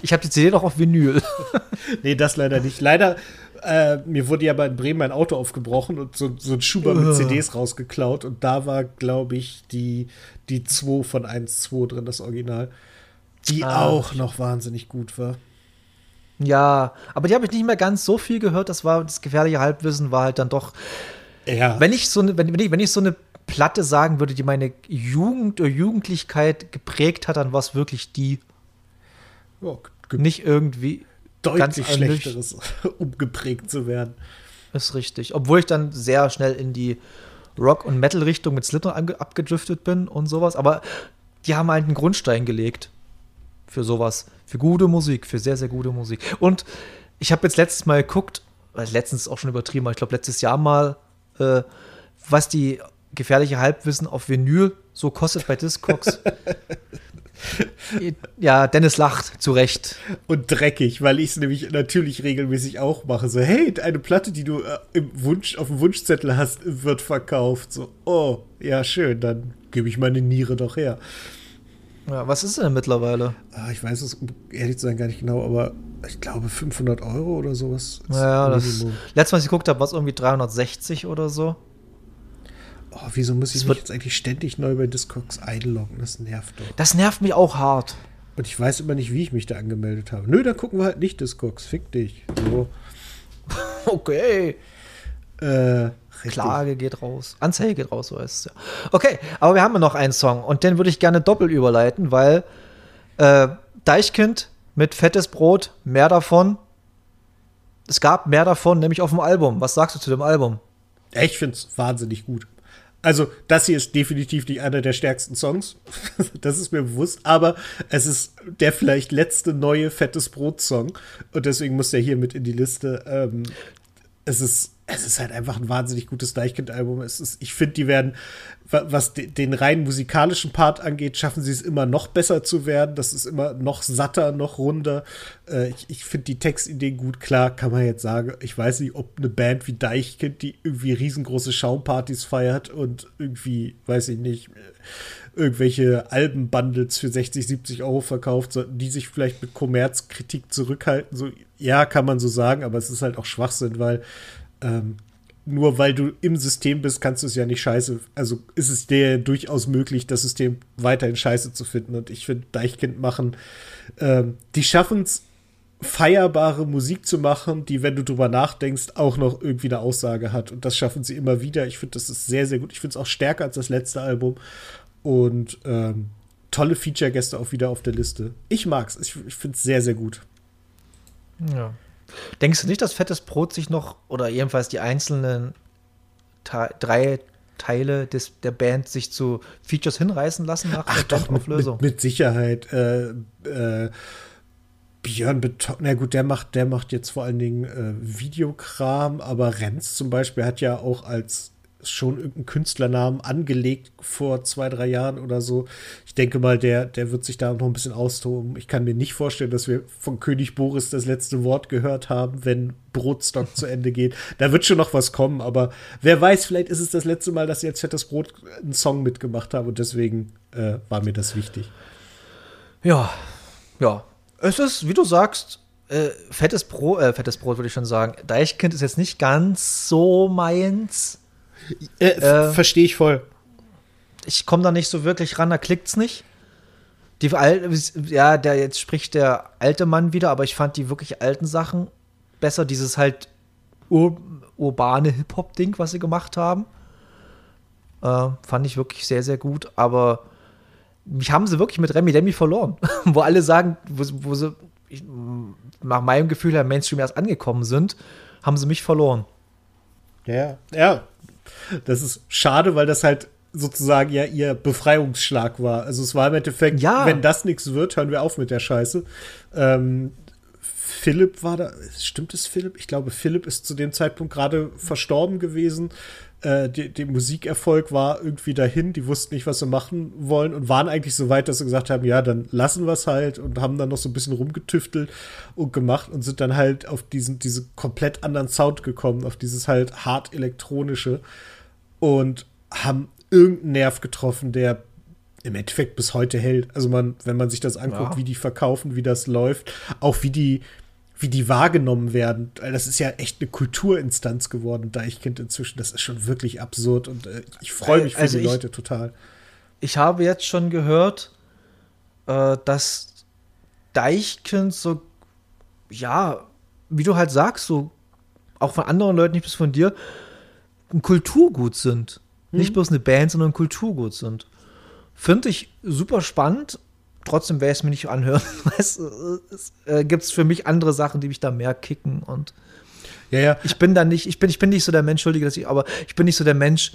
Ich habe die CD noch auf Vinyl. Nee, das leider nicht. Leider, äh, mir wurde ja bei in Bremen mein Auto aufgebrochen und so, so ein Schuber mit. CDs rausgeklaut. Und da war, glaube ich, die, die 2 von 1.2 drin, das Original. Die Ah. auch noch wahnsinnig gut war. ja, aber die habe ich nicht mehr ganz so viel gehört. Das war das gefährliche Halbwissen war halt dann doch Ja. Wenn ich so eine, wenn, wenn ich, wenn ich so eine Platte sagen würde, die meine Jugend oder Jugendlichkeit geprägt hat, dann war es wirklich die. ja, Nicht irgendwie. deutlich schlechteres, um geprägt zu werden. Ist richtig. Obwohl ich dann sehr schnell in die Rock- und Metal-Richtung mit Slipknot abgedriftet bin und sowas. Aber die haben halt einen Grundstein gelegt für sowas. Für gute Musik, für sehr, sehr gute Musik. Und ich habe jetzt letztes Mal geguckt, weil letztens auch schon übertrieben, aber ich glaube letztes Jahr mal, äh, was die gefährliche Halbwissen auf Vinyl so kostet bei Discogs. ja, Dennis lacht, zu Recht. Und dreckig, weil ich es nämlich natürlich regelmäßig auch mache. So, hey, eine Platte, die du äh, im Wunsch, auf dem Wunschzettel hast, wird verkauft. So, oh, ja, schön, dann gebe ich meine Niere doch her. Ja, was ist denn mittlerweile? Ah, ich weiß es, ehrlich zu sein, gar nicht genau, aber ich glaube 500 Euro oder sowas. Ja, das. Letztes Mal, als ich geguckt habe, war es irgendwie 360 oder so. Oh, wieso muss ich Es mich jetzt eigentlich ständig neu bei Discogs einloggen? Das nervt doch. Das nervt mich auch hart. Und ich weiß immer nicht, wie ich mich da angemeldet habe. Nö, dann gucken wir halt nicht Discogs. Fick dich. So. Okay. Äh, richtig. Klage geht raus. Anzeige geht raus, so heißt es ja. Okay, aber wir haben ja noch einen Song und den würde ich gerne doppelt überleiten, weil äh, Deichkind mit fettes Brot, mehr davon. Es gab mehr davon, nämlich auf dem Album. Was sagst du zu dem Album? Ich finde es wahnsinnig gut. Also, das hier ist definitiv nicht einer der stärksten Songs. das ist mir bewusst. Aber es ist der vielleicht letzte neue Fettes Brot-Song. Und deswegen muss der hier mit in die Liste. Ähm, es ist, es ist halt einfach ein wahnsinnig gutes Deichkind-Album. Ich finde, die werden, wa- was de, den rein musikalischen Part angeht, schaffen sie es immer noch besser zu werden. Das ist immer noch satter, noch runder. Äh, ich ich finde die Textideen gut. Klar, kann man jetzt sagen, ich weiß nicht, ob eine Band wie Deichkind, die irgendwie riesengroße Schaumpartys feiert und irgendwie, weiß ich nicht, irgendwelche Albenbundles für 60, 70 Euro verkauft, sollten die sich vielleicht mit Kommerzkritik zurückhalten. So, ja, kann man so sagen, aber es ist halt auch Schwachsinn, weil ähm, nur weil du im System bist, kannst du es ja nicht scheiße. Also ist es dir durchaus möglich, das System weiterhin scheiße zu finden. Und ich finde, Deichkind machen, ähm, die schaffen es, feierbare Musik zu machen, die, wenn du drüber nachdenkst, auch noch irgendwie eine Aussage hat. Und das schaffen sie immer wieder. Ich finde, das ist sehr, sehr gut. Ich finde es auch stärker als das letzte Album. Und ähm, tolle Feature-Gäste auch wieder auf der Liste. Ich mag's. Ich, ich finde es sehr, sehr gut. Ja. Denkst du nicht, dass Fettes Brot sich noch, oder jedenfalls die einzelnen Te drei Teile des, der Band sich zu Features hinreißen lassen nach Ach der doch, mit, mit, mit Sicherheit. Äh, äh, Björn Beton, na gut, der macht, der macht jetzt vor allen Dingen äh, Videokram, aber Renz zum Beispiel hat ja auch als schon irgendeinen Künstlernamen angelegt vor zwei, drei Jahren oder so. Ich denke mal, der, der wird sich da noch ein bisschen austoben. Ich kann mir nicht vorstellen, dass wir von König Boris das letzte Wort gehört haben, wenn Brotstock zu Ende geht. Da wird schon noch was kommen, aber wer weiß, vielleicht ist es das letzte Mal, dass sie jetzt Fettes Brot einen Song mitgemacht haben und deswegen äh, war mir das wichtig. Ja, ja. Es ist, wie du sagst, äh, fettes Brot, äh, fettes Brot würde ich schon sagen. Deichkind ist jetzt nicht ganz so meins. Äh, äh, Verstehe ich voll. Ich komme da nicht so wirklich ran, da klickt's nicht. Die alte, ja, der jetzt spricht der alte Mann wieder, aber ich fand die wirklich alten Sachen besser. Dieses halt ur urbane Hip-Hop-Ding, was sie gemacht haben. Äh, fand ich wirklich sehr, sehr gut. Aber mich haben sie wirklich mit Remy Demi verloren. wo alle sagen, wo, wo sie ich, nach meinem Gefühl her Mainstream erst angekommen sind, haben sie mich verloren. Ja, ja, das ist schade, weil das halt sozusagen ja ihr Befreiungsschlag war. Also es war im Endeffekt, ja. wenn das nichts wird, hören wir auf mit der Scheiße. Ähm, Philipp war da, stimmt es Philipp? Ich glaube, Philipp ist zu dem Zeitpunkt gerade verstorben gewesen. Äh, der Musikerfolg war irgendwie dahin, die wussten nicht, was sie machen wollen und waren eigentlich so weit, dass sie gesagt haben, ja, dann lassen wir es halt und haben dann noch so ein bisschen rumgetüftelt und gemacht und sind dann halt auf diesen, diese komplett anderen Sound gekommen, auf dieses halt hart elektronische und haben irgendeinen Nerv getroffen, der im Endeffekt bis heute hält. Also man, wenn man sich das anguckt, ja. wie die verkaufen, wie das läuft, auch wie die, wie die wahrgenommen werden. Das ist ja echt eine Kulturinstanz geworden, Deichkind inzwischen. Das ist schon wirklich absurd und äh, ich freue mich für also die ich, Leute total. Ich habe jetzt schon gehört, äh, dass Deichkind so, ja, wie du halt sagst, so auch von anderen Leuten, nicht bis von dir, ein Kulturgut sind. Hm. Nicht bloß eine Band, sondern ein Kulturgut sind. Finde ich super spannend. Trotzdem werde ich es mir nicht anhören. es, es äh, gibt für mich andere Sachen, die mich da mehr kicken und ja, ja. Ich bin da nicht, ich bin, ich bin nicht so der Mensch, entschuldige, dass ich, aber ich bin nicht so der Mensch,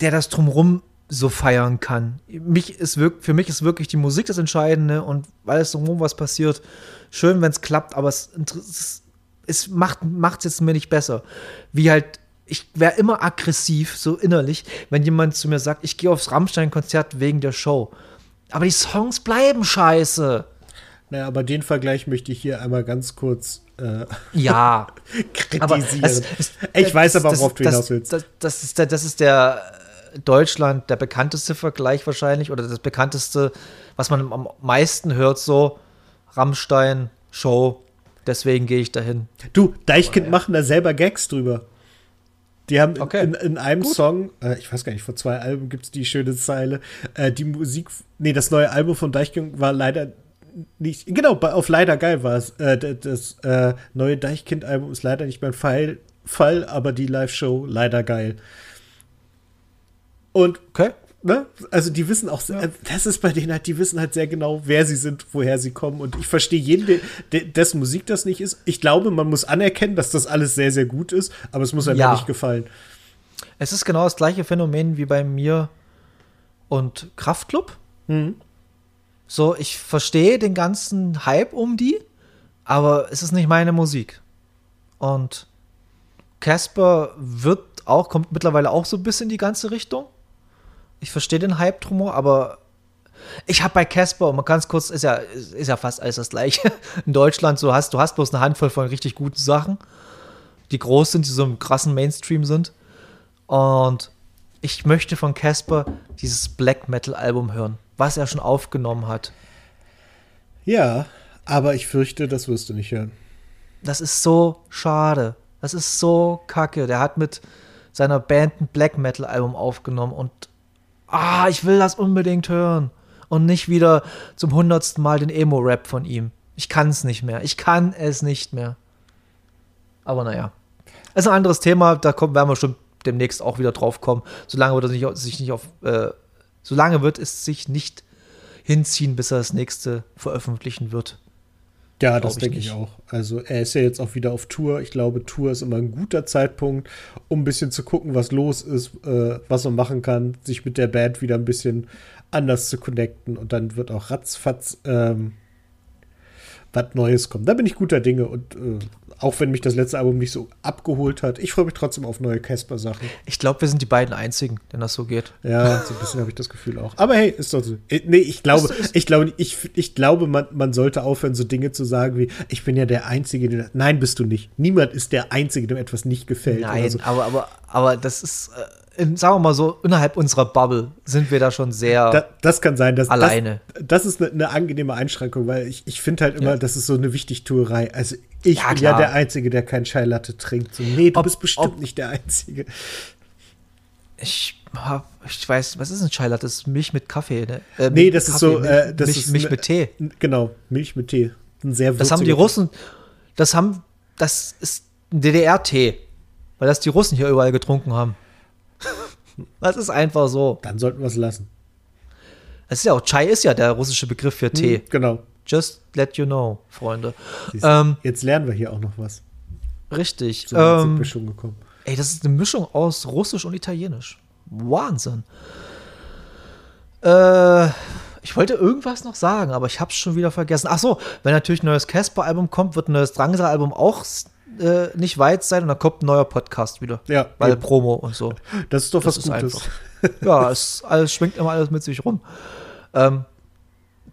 der das drumrum so feiern kann. Mich ist wirklich, für mich ist wirklich die Musik das Entscheidende und weil es drumherum was passiert, schön, wenn es klappt, aber es, es, es macht es jetzt mir nicht besser. Wie halt ich wäre immer aggressiv, so innerlich, wenn jemand zu mir sagt, ich gehe aufs Rammstein-Konzert wegen der Show. Aber die Songs bleiben scheiße. Naja, aber den Vergleich möchte ich hier einmal ganz kurz äh, ja, kritisieren. Es, es, ich weiß aber, worauf du hinaus willst. Das, das, ist der, das ist der äh, Deutschland, der bekannteste Vergleich wahrscheinlich oder das bekannteste, was man am meisten hört, so Rammstein, Show. Deswegen gehe ich dahin. Du, Deichkind ja. machen da selber Gags drüber. Die haben okay. in, in, einem Gut. Song, äh, ich weiß gar nicht, vor zwei Alben gibt es die schöne Zeile, äh, die Musik, nee, das neue Album von Deichkind war leider nicht, genau, auf leider geil war es. Äh, das äh, neue Deichkind-Album ist leider nicht mein Fall, Fall aber die Live-Show leider geil. Und okay ne? Also die wissen auch, ja. das ist bei denen halt, die wissen halt sehr genau, wer sie sind, woher sie kommen. Und ich verstehe jeden, dessen Musik das nicht ist. Ich glaube, man muss anerkennen, dass das alles sehr, sehr gut ist, aber es muss einem ja. nicht gefallen. Es ist genau das gleiche Phänomen wie bei mir und Kraftklub. Mhm. So, ich verstehe den ganzen Hype um die, aber es ist nicht meine Musik. Und Casper wird auch, kommt mittlerweile auch so ein bisschen in die ganze Richtung. Ich verstehe den Hype drum, aber ich habe bei Casper, man kann es kurz, ist ja, ist ja fast alles das gleiche. In Deutschland, so hast, du hast bloß eine Handvoll von richtig guten Sachen, die groß sind, die so im krassen Mainstream sind. Und ich möchte von Casper dieses Black Metal Album hören, was er schon aufgenommen hat. Ja, aber ich fürchte, das wirst du nicht hören. Das ist so schade. Das ist so kacke. Der hat mit seiner Band ein Black Metal Album aufgenommen und ah, ich will das unbedingt hören. Und nicht wieder zum hundertsten Mal den Emo-Rap von ihm. Ich kann es nicht mehr. Ich kann es nicht mehr. Aber naja. Ist ein anderes Thema, da kommen, werden wir schon demnächst auch wieder drauf kommen. Solange wird er sich nicht auf, äh, solange wird es sich nicht hinziehen, bis er das nächste veröffentlichen wird. Ja, das denke ich auch. Also er ist ja jetzt auch wieder auf Tour. Ich glaube, Tour ist immer ein guter Zeitpunkt, um ein bisschen zu gucken, was los ist, äh, was man machen kann, sich mit der Band wieder ein bisschen anders zu connecten. Und dann wird auch ratzfatz ähm, was Neues kommt. Da bin ich guter Dinge und äh, auch wenn mich das letzte Album nicht so abgeholt hat, ich freue mich trotzdem auf neue Casper-Sachen. Ich glaube, wir sind die beiden einzigen, denen das so geht. Ja, so ein bisschen habe ich das Gefühl auch. Aber hey, ist doch so. Äh, Nee, ich glaube, Ist- ist- ich glaube, ich, ich glaube, man, man sollte aufhören, so Dinge zu sagen wie, ich bin ja der Einzige, der. Nein, bist du nicht. Niemand ist der Einzige, dem etwas nicht gefällt. Nein, so. aber, aber, aber das ist, äh, in, sagen wir mal so, innerhalb unserer Bubble sind wir da schon sehr. Da, das kann sein, dass Alleine. Das, das ist eine, eine angenehme Einschränkung, weil ich, ich finde halt immer, Ja. das ist so eine Wichtigtuerei. Also ich Ja, bin ja der Einzige, der kein Chai Latte trinkt. So, nee, du Ob- bist bestimmt ob- nicht der Einzige. ich hab, ich weiß, was ist ein Chai Latte? Das ist Milch mit Kaffee, ne? Äh, Nee, das ist Kaffee, so, Milch, äh, das Milch, ist Milch mit Tee. Genau, Milch mit Tee. Ein sehr Das haben die Russen, das haben, das ist ein DDR-Tee, weil das die Russen hier überall getrunken haben. Das ist einfach so. Dann sollten wir es lassen. Das ist ja auch, Chai ist ja der russische Begriff für Tee. Genau. Just let you know, Freunde. Siehst Ähm, Jetzt lernen wir hier auch noch was. richtig. So ähm, wir schon gekommen. Ey, das ist eine Mischung aus Russisch und Italienisch. Wahnsinn. Äh, ich wollte irgendwas noch sagen, aber ich hab's schon wieder vergessen. Ach so, wenn natürlich ein neues Casper-Album kommt, wird ein neues Drangsal-Album auch äh, nicht weit sein und dann kommt ein neuer Podcast wieder. Ja, Weil eben. Promo und so. Das ist doch Das was ist Gutes. einfach. Ja, es alles schwingt immer alles mit sich rum. Ähm,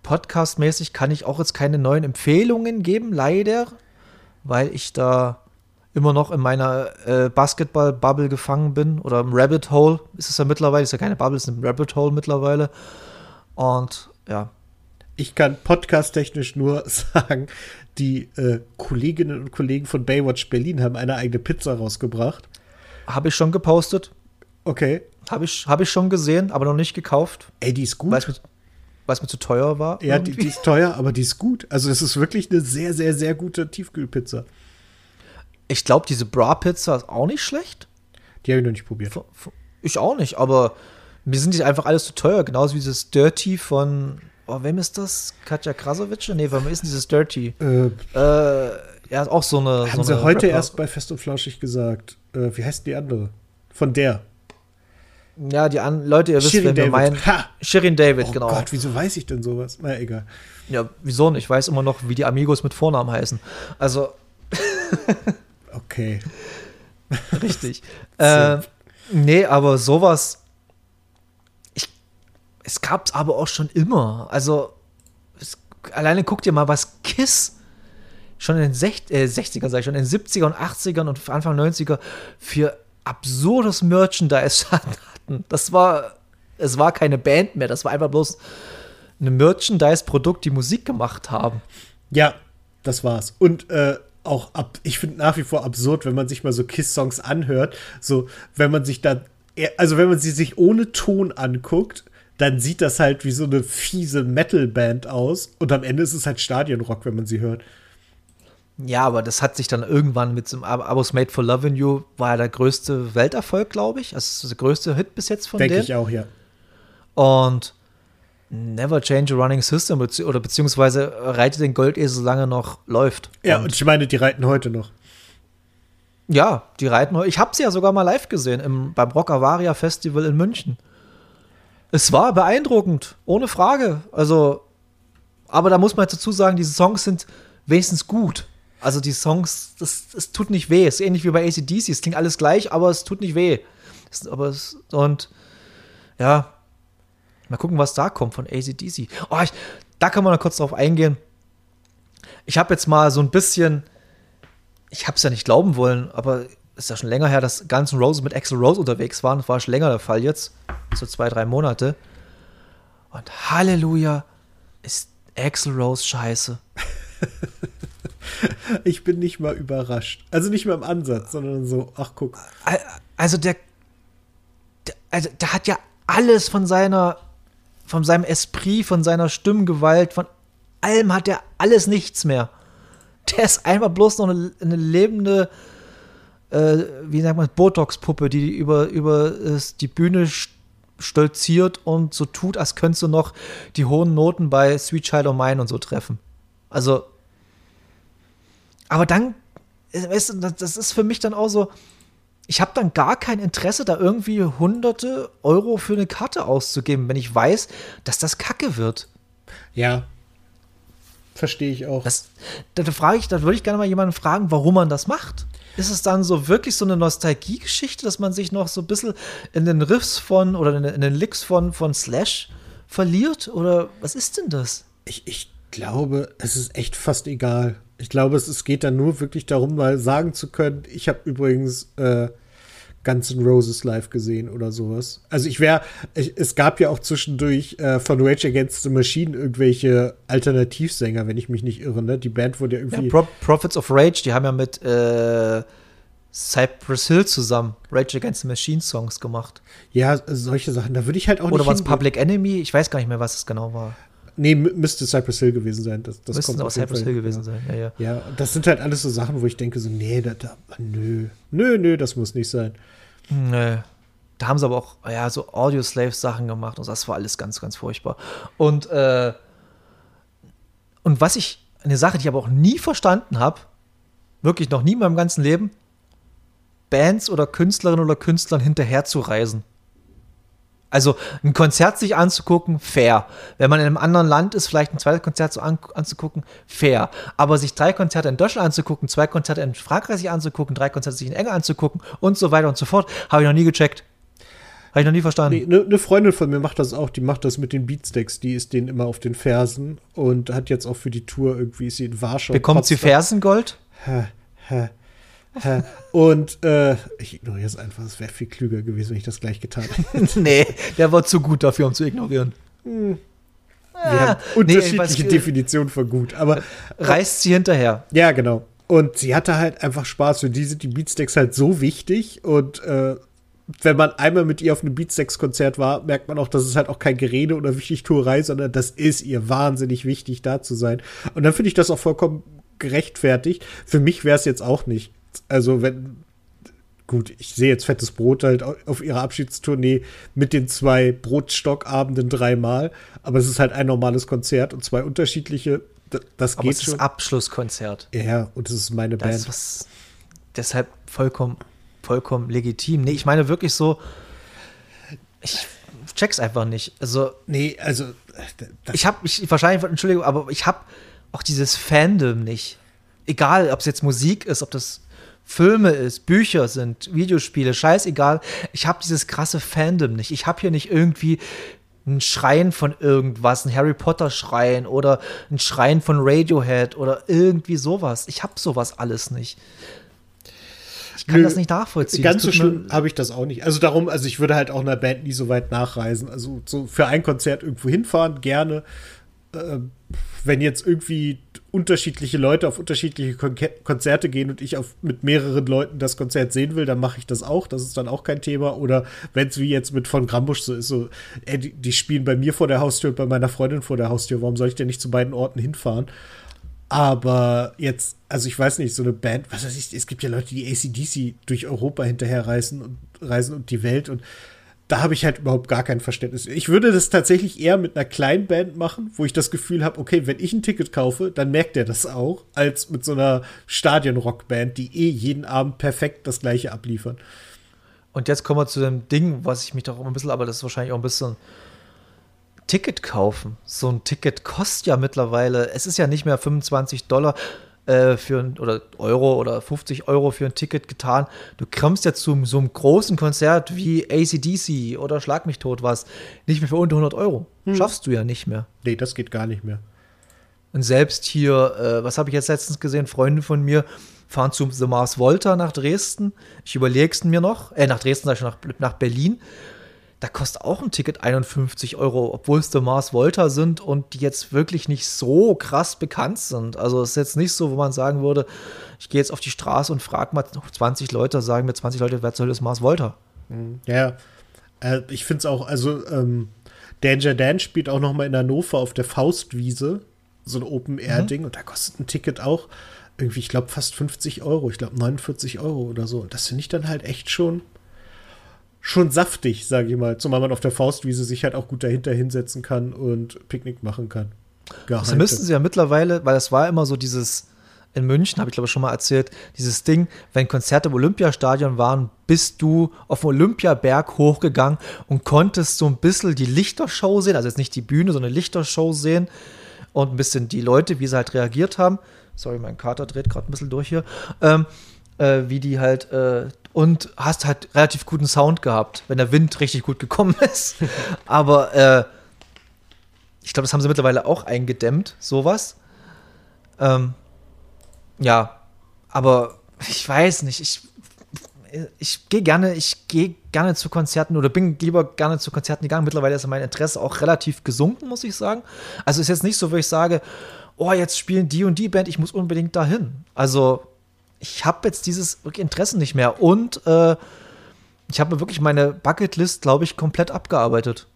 Podcast-mäßig kann ich auch jetzt keine neuen Empfehlungen geben, leider, weil ich da immer noch in meiner äh, Basketball-Bubble gefangen bin oder im Rabbit Hole ist es ja mittlerweile, ist ja keine Bubble, ist ein Rabbit Hole mittlerweile. Und ja, Ich kann podcast-technisch nur sagen, die äh, Kolleginnen und Kollegen von Baywatch Berlin haben eine eigene Pizza rausgebracht. habe ich schon gepostet, Okay. habe ich, hab ich schon gesehen, aber noch nicht gekauft, Ey, die ist gut. weil es mir, weil es mir zu teuer war. ja, die, die ist teuer, aber die ist gut. Also, es ist wirklich eine sehr, sehr, sehr gute Tiefkühlpizza. ich glaube, diese Bra-Pizza ist auch nicht schlecht. Die habe ich noch nicht probiert. Ich auch nicht, aber mir sind die einfach alles zu teuer. Genauso wie dieses Dirty von, oh, wem ist das? Katja Krasowitsche? Nee, wem ist denn dieses Dirty? Äh, Äh, ja, auch so eine. haben so eine sie heute Rapper- erst bei Fest und Flauschig gesagt. Äh, wie heißt die andere? Von der. Ja, die an Leute, ihr wisst, Shirin wen wir David. meinen. Ha! Shirin David, Oh genau. Gott, wieso weiß ich denn sowas? Na, egal. Ja, wieso nicht? Ich weiß immer noch, wie die Amigos mit Vornamen heißen. Also, Okay. richtig. äh, nee, aber sowas. Es gab's aber auch schon immer. Also, es, alleine guck dir mal, was Kiss schon in den Sech, äh, 60er, sag ich schon, in den 70er und 80ern und Anfang 90er für absurdes Merchandise hatten. Das war, es war keine Band mehr, das war einfach bloß ein Merchandise-Produkt, die Musik gemacht haben. Ja, das war's. Und äh, auch ab, ich finde nach wie vor absurd, wenn man sich mal so Kiss-Songs anhört. So, wenn man sich da, also wenn man sie sich ohne Ton anguckt, dann sieht das halt wie so eine fiese Metal-Band aus. Und am Ende ist es halt Stadionrock, wenn man sie hört. Ja, aber das hat sich dann irgendwann mit dem Ab- Abos Made for Loving You, war ja der größte Welterfolg, glaube ich. Das ist der größte Hit bis jetzt von Denke denen. ich auch, ja. Und Never Change a Running System bezieh oder beziehungsweise reite den Goldesel, solange noch läuft. Ja, und, und ich meine, die reiten heute noch. ja, die reiten. Ich habe sie ja sogar mal live gesehen im, beim Rock Avaria Festival in München. Es war beeindruckend, ohne Frage. Also, aber da muss man dazu sagen, diese Songs sind wenigstens gut. Also die Songs, das, es tut nicht weh. Es ist ähnlich wie bei ACDC. Es klingt alles gleich, aber es tut nicht weh. Es, aber es, und ja, mal gucken, was da kommt von ACDC. Oh, ich, da kann man noch kurz drauf eingehen. Ich habe jetzt mal so ein bisschen, ich habe es ja nicht glauben wollen, aber ist ja schon länger her, dass Guns N' Roses mit Axel Rose unterwegs waren. Das war schon länger der Fall jetzt. So zwei, drei Monate. Und Halleluja ist Axel Rose scheiße. Ich bin nicht mal überrascht. Also nicht mal im Ansatz, sondern so, ach guck. Al- Also der, der, also der hat ja alles von seiner, von seinem Esprit, von seiner Stimmgewalt, von allem hat er alles nichts mehr. Der ist einfach bloß noch eine, eine lebende, äh, wie sagt man, Botox-Puppe, die über, über die Bühne st- stolziert und so tut, als könntest du noch die hohen Noten bei Sweet Child of Mine und so treffen. Also, aber dann, weißt du, das, das ist für mich dann auch so, ich habe dann gar kein Interesse, da irgendwie hunderte Euro für eine Karte auszugeben, wenn ich weiß, dass das Kacke wird. Ja. verstehe ich auch. Das, da, da frage ich, da würde ich gerne mal jemanden fragen, warum man das macht. Ist es dann so wirklich so eine Nostalgie-Geschichte, dass man sich noch so ein bisschen in den Riffs von oder in, den Licks von, von Slash verliert? Oder was ist denn das? Ich, ich glaube, es ist echt fast egal. Ich glaube, es, es geht dann nur wirklich darum, mal sagen zu können, ich habe übrigens äh, Guns N' Roses live gesehen oder sowas. Also ich wäre, es gab ja auch zwischendurch äh, von Rage Against the Machine irgendwelche Alternativsänger, wenn ich mich nicht irre. Ne? Die Band wurde ja irgendwie. Ja, Pro Prophets of Rage, die haben ja mit äh, Cypress Hill zusammen Rage Against the Machine Songs gemacht. Ja, solche Sachen. Da würde ich halt auch oder nicht. Oder war es Public Enemy? Ich weiß gar nicht mehr, was es genau war. Nee, müsste Cypress Hill gewesen sein. Das, das Müssten auch Cypress Hill gewesen sein, ja, ja. Ja, das sind halt alles so Sachen, wo ich denke so, nee, da, da, nö, nö, nö, das muss nicht sein. Nö. Da haben sie aber auch, ja, so Audio-Slave-Sachen gemacht und das war alles ganz, ganz furchtbar. Und, äh, und was ich, eine Sache, die ich aber auch nie verstanden habe, wirklich noch nie in meinem ganzen Leben, Bands oder Künstlerinnen oder Künstlern hinterherzureisen. Also ein Konzert sich anzugucken, fair. Wenn man in einem anderen Land ist, vielleicht ein zweites Konzert so an, anzugucken, fair. Aber sich drei Konzerte in Deutschland anzugucken, zwei Konzerte in Frankreich sich anzugucken, drei Konzerte sich in England anzugucken und so weiter und so fort, habe ich noch nie gecheckt. Habe ich noch nie verstanden. Eine nee, ne Freundin von mir macht das auch, die macht das mit den Beatsteaks, die ist denen immer auf den Fersen und hat jetzt auch für die Tour irgendwie, ist sie in Warschau. Bekommt sie Fersengold? Hä, hä. Und äh, ich ignoriere es einfach. Es wäre viel klüger gewesen, wenn ich das gleich getan hätte. nee, der war zu gut dafür, um zu ignorieren. Hm. Wir ah, haben unterschiedliche nee, Definitionen von gut, aber. Reißt sie hinterher. Ja, genau. Und sie hatte halt einfach Spaß. Für die sind die Beatsteaks halt so wichtig. Und äh, wenn man einmal mit ihr auf einem Beatsteaks-Konzert war, merkt man auch, dass es halt auch kein Gerede oder Wichtigtuerei, sondern das ist ihr wahnsinnig wichtig, da zu sein. Und dann finde ich das auch vollkommen gerechtfertigt. Für mich wäre es jetzt auch nicht also wenn, gut, ich sehe jetzt fettes Brot halt auf ihrer Abschiedstournee mit den zwei Brotstockabenden dreimal, aber es ist halt ein normales Konzert und zwei unterschiedliche. Das aber geht es ist schon. Abschlusskonzert. Ja, und es ist meine das Band. Ist deshalb vollkommen, vollkommen legitim. Nee, ich meine wirklich so, ich check's einfach nicht. Also, nee, also ich habe ich wahrscheinlich Entschuldigung, aber ich habe auch dieses Fandom nicht. Egal, ob es jetzt Musik ist, ob das Filme ist, Bücher sind, Videospiele, scheißegal. Ich habe dieses krasse Fandom nicht. Ich habe hier nicht irgendwie ein Schreien von irgendwas, ein Harry Potter Schreien oder ein Schreien von Radiohead oder irgendwie sowas. Ich habe sowas alles nicht. Ich kann Nö, das nicht nachvollziehen. Ganz so schlimm habe ich das auch nicht. Also darum, also ich würde halt auch einer Band nie so weit nachreisen. Also so für ein Konzert irgendwo hinfahren, gerne. Äh, wenn jetzt irgendwie unterschiedliche Leute auf unterschiedliche Kon Konzerte gehen und ich auf, mit mehreren Leuten das Konzert sehen will, dann mache ich das auch. Das ist dann auch kein Thema. Oder wenn es wie jetzt mit von Grambusch so ist, so, ey, die, die, spielen bei mir vor der Haustür und bei meiner Freundin vor der Haustür. Warum soll ich denn nicht zu beiden Orten hinfahren? Aber jetzt, also ich weiß nicht, so eine Band, was weiß ich, es gibt ja Leute, die ACDC durch Europa hinterher reisen und reisen und die Welt und da habe ich halt überhaupt gar kein Verständnis. Ich würde das tatsächlich eher mit einer kleinen Band machen, wo ich das Gefühl habe, okay, wenn ich ein Ticket kaufe, dann merkt er das auch, als mit so einer Stadionrockband, die eh jeden Abend perfekt das gleiche abliefern. Und jetzt kommen wir zu dem Ding, was ich mich doch ein bisschen, aber das ist wahrscheinlich auch ein bisschen Ticket kaufen. So ein Ticket kostet ja mittlerweile, es ist ja nicht mehr 25 Dollar, äh, für ein, oder Euro oder 50 Euro für ein Ticket getan. Du kommst ja zu so einem großen Konzert wie ACDC oder Schlag mich tot was, nicht mehr für unter 100 Euro. Hm. Schaffst du ja nicht mehr. Nee, das geht gar nicht mehr. Und selbst hier, äh, was habe ich jetzt letztens gesehen, Freunde von mir fahren zu The Mars Volta nach Dresden. Ich überlege es mir noch, äh, nach Dresden, sag ich nach, nach Berlin da kostet auch ein Ticket 51 Euro, obwohl es The Mars Volta sind und die jetzt wirklich nicht so krass bekannt sind. Also es ist jetzt nicht so, wo man sagen würde, ich gehe jetzt auf die Straße und frage mal 20 Leute, sagen mir 20 Leute, wer soll das Mars Volta? Mhm. Ja, äh, ich finde es auch, also ähm, Danger Dan spielt auch noch mal in Hannover auf der Faustwiese, so ein Open-Air-Ding mhm. und da kostet ein Ticket auch irgendwie, ich glaube, fast 50 Euro, ich glaube 49 Euro oder so. Und das finde ich dann halt echt schon schon saftig, sage ich mal. Zumal man auf der Faustwiese sich halt auch gut dahinter hinsetzen kann und Picknick machen kann. Das müssten sie ja mittlerweile, weil das war immer so dieses, in München, habe ich glaube ich schon mal erzählt, dieses Ding, wenn Konzerte im Olympiastadion waren, bist du auf dem Olympiaberg hochgegangen und konntest so ein bisschen die Lichtershow sehen, also jetzt nicht die Bühne, sondern Lichtershow sehen. und ein bisschen die Leute, wie sie halt reagiert haben. Sorry, mein Kater dreht gerade ein bisschen durch hier. Ähm, äh, wie die halt äh, und hast halt relativ guten Sound gehabt, wenn der Wind richtig gut gekommen ist. Aber äh, ich glaube, das haben sie mittlerweile auch eingedämmt, sowas. Ähm, ja, aber ich weiß nicht, ich, ich gehe gerne, ich gehe gerne zu Konzerten oder bin lieber gerne zu Konzerten gegangen. Mittlerweile ist mein Interesse auch relativ gesunken, muss ich sagen. Also ist jetzt nicht so, wo ich sage, oh, jetzt spielen die und die Band, ich muss unbedingt dahin. Also ich habe jetzt dieses Interesse nicht mehr und äh, ich habe wirklich meine Bucketlist, glaube ich, komplett abgearbeitet.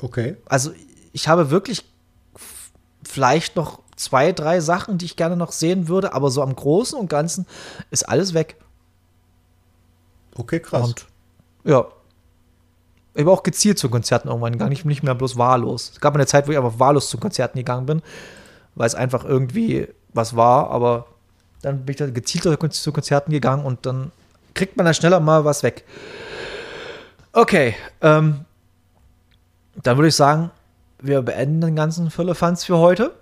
Okay. Also ich habe wirklich vielleicht noch zwei, drei Sachen, die ich gerne noch sehen würde, aber so am Großen und Ganzen ist alles weg. Okay, krass. Und ja. Ich habe auch gezielt zu Konzerten irgendwann gegangen, nicht, nicht mehr bloß wahllos. Es gab eine Zeit, wo ich einfach wahllos zu Konzerten gegangen bin, weil es einfach irgendwie was war, aber dann bin ich dann gezielter zu Konzerten gegangen und dann kriegt man da schneller mal was weg. Okay, ähm, dann würde ich sagen, wir beenden den ganzen Füllefanz für heute.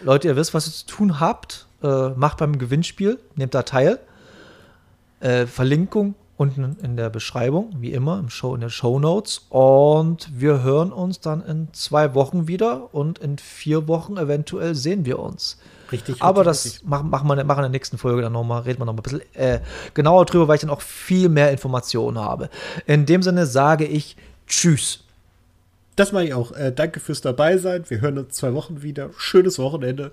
Leute, ihr wisst, was ihr zu tun habt. Äh, macht beim Gewinnspiel, nehmt da teil. Äh, Verlinkung unten in der Beschreibung, wie immer, im Show, in den Show Notes. Und wir hören uns dann in zwei Wochen wieder und in vier Wochen eventuell sehen wir uns. Richtig. Aber richtig, das richtig. machen, machen, wir, machen in der nächsten Folge dann nochmal, reden wir noch mal ein bisschen äh, genauer drüber, weil ich dann auch viel mehr Informationen habe. In dem Sinne sage ich Tschüss. Das mache ich auch. Äh, danke fürs dabei sein. Wir hören uns zwei Wochen wieder. Schönes Wochenende.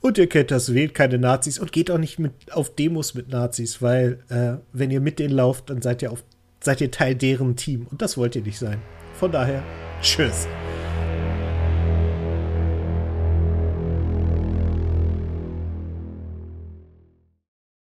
Und ihr kennt das, wählt keine Nazis und geht auch nicht mit auf Demos mit Nazis, weil äh, wenn ihr mit denen lauft, dann seid ihr auf, seid ihr Teil deren Team. Und das wollt ihr nicht sein. Von daher, tschüss.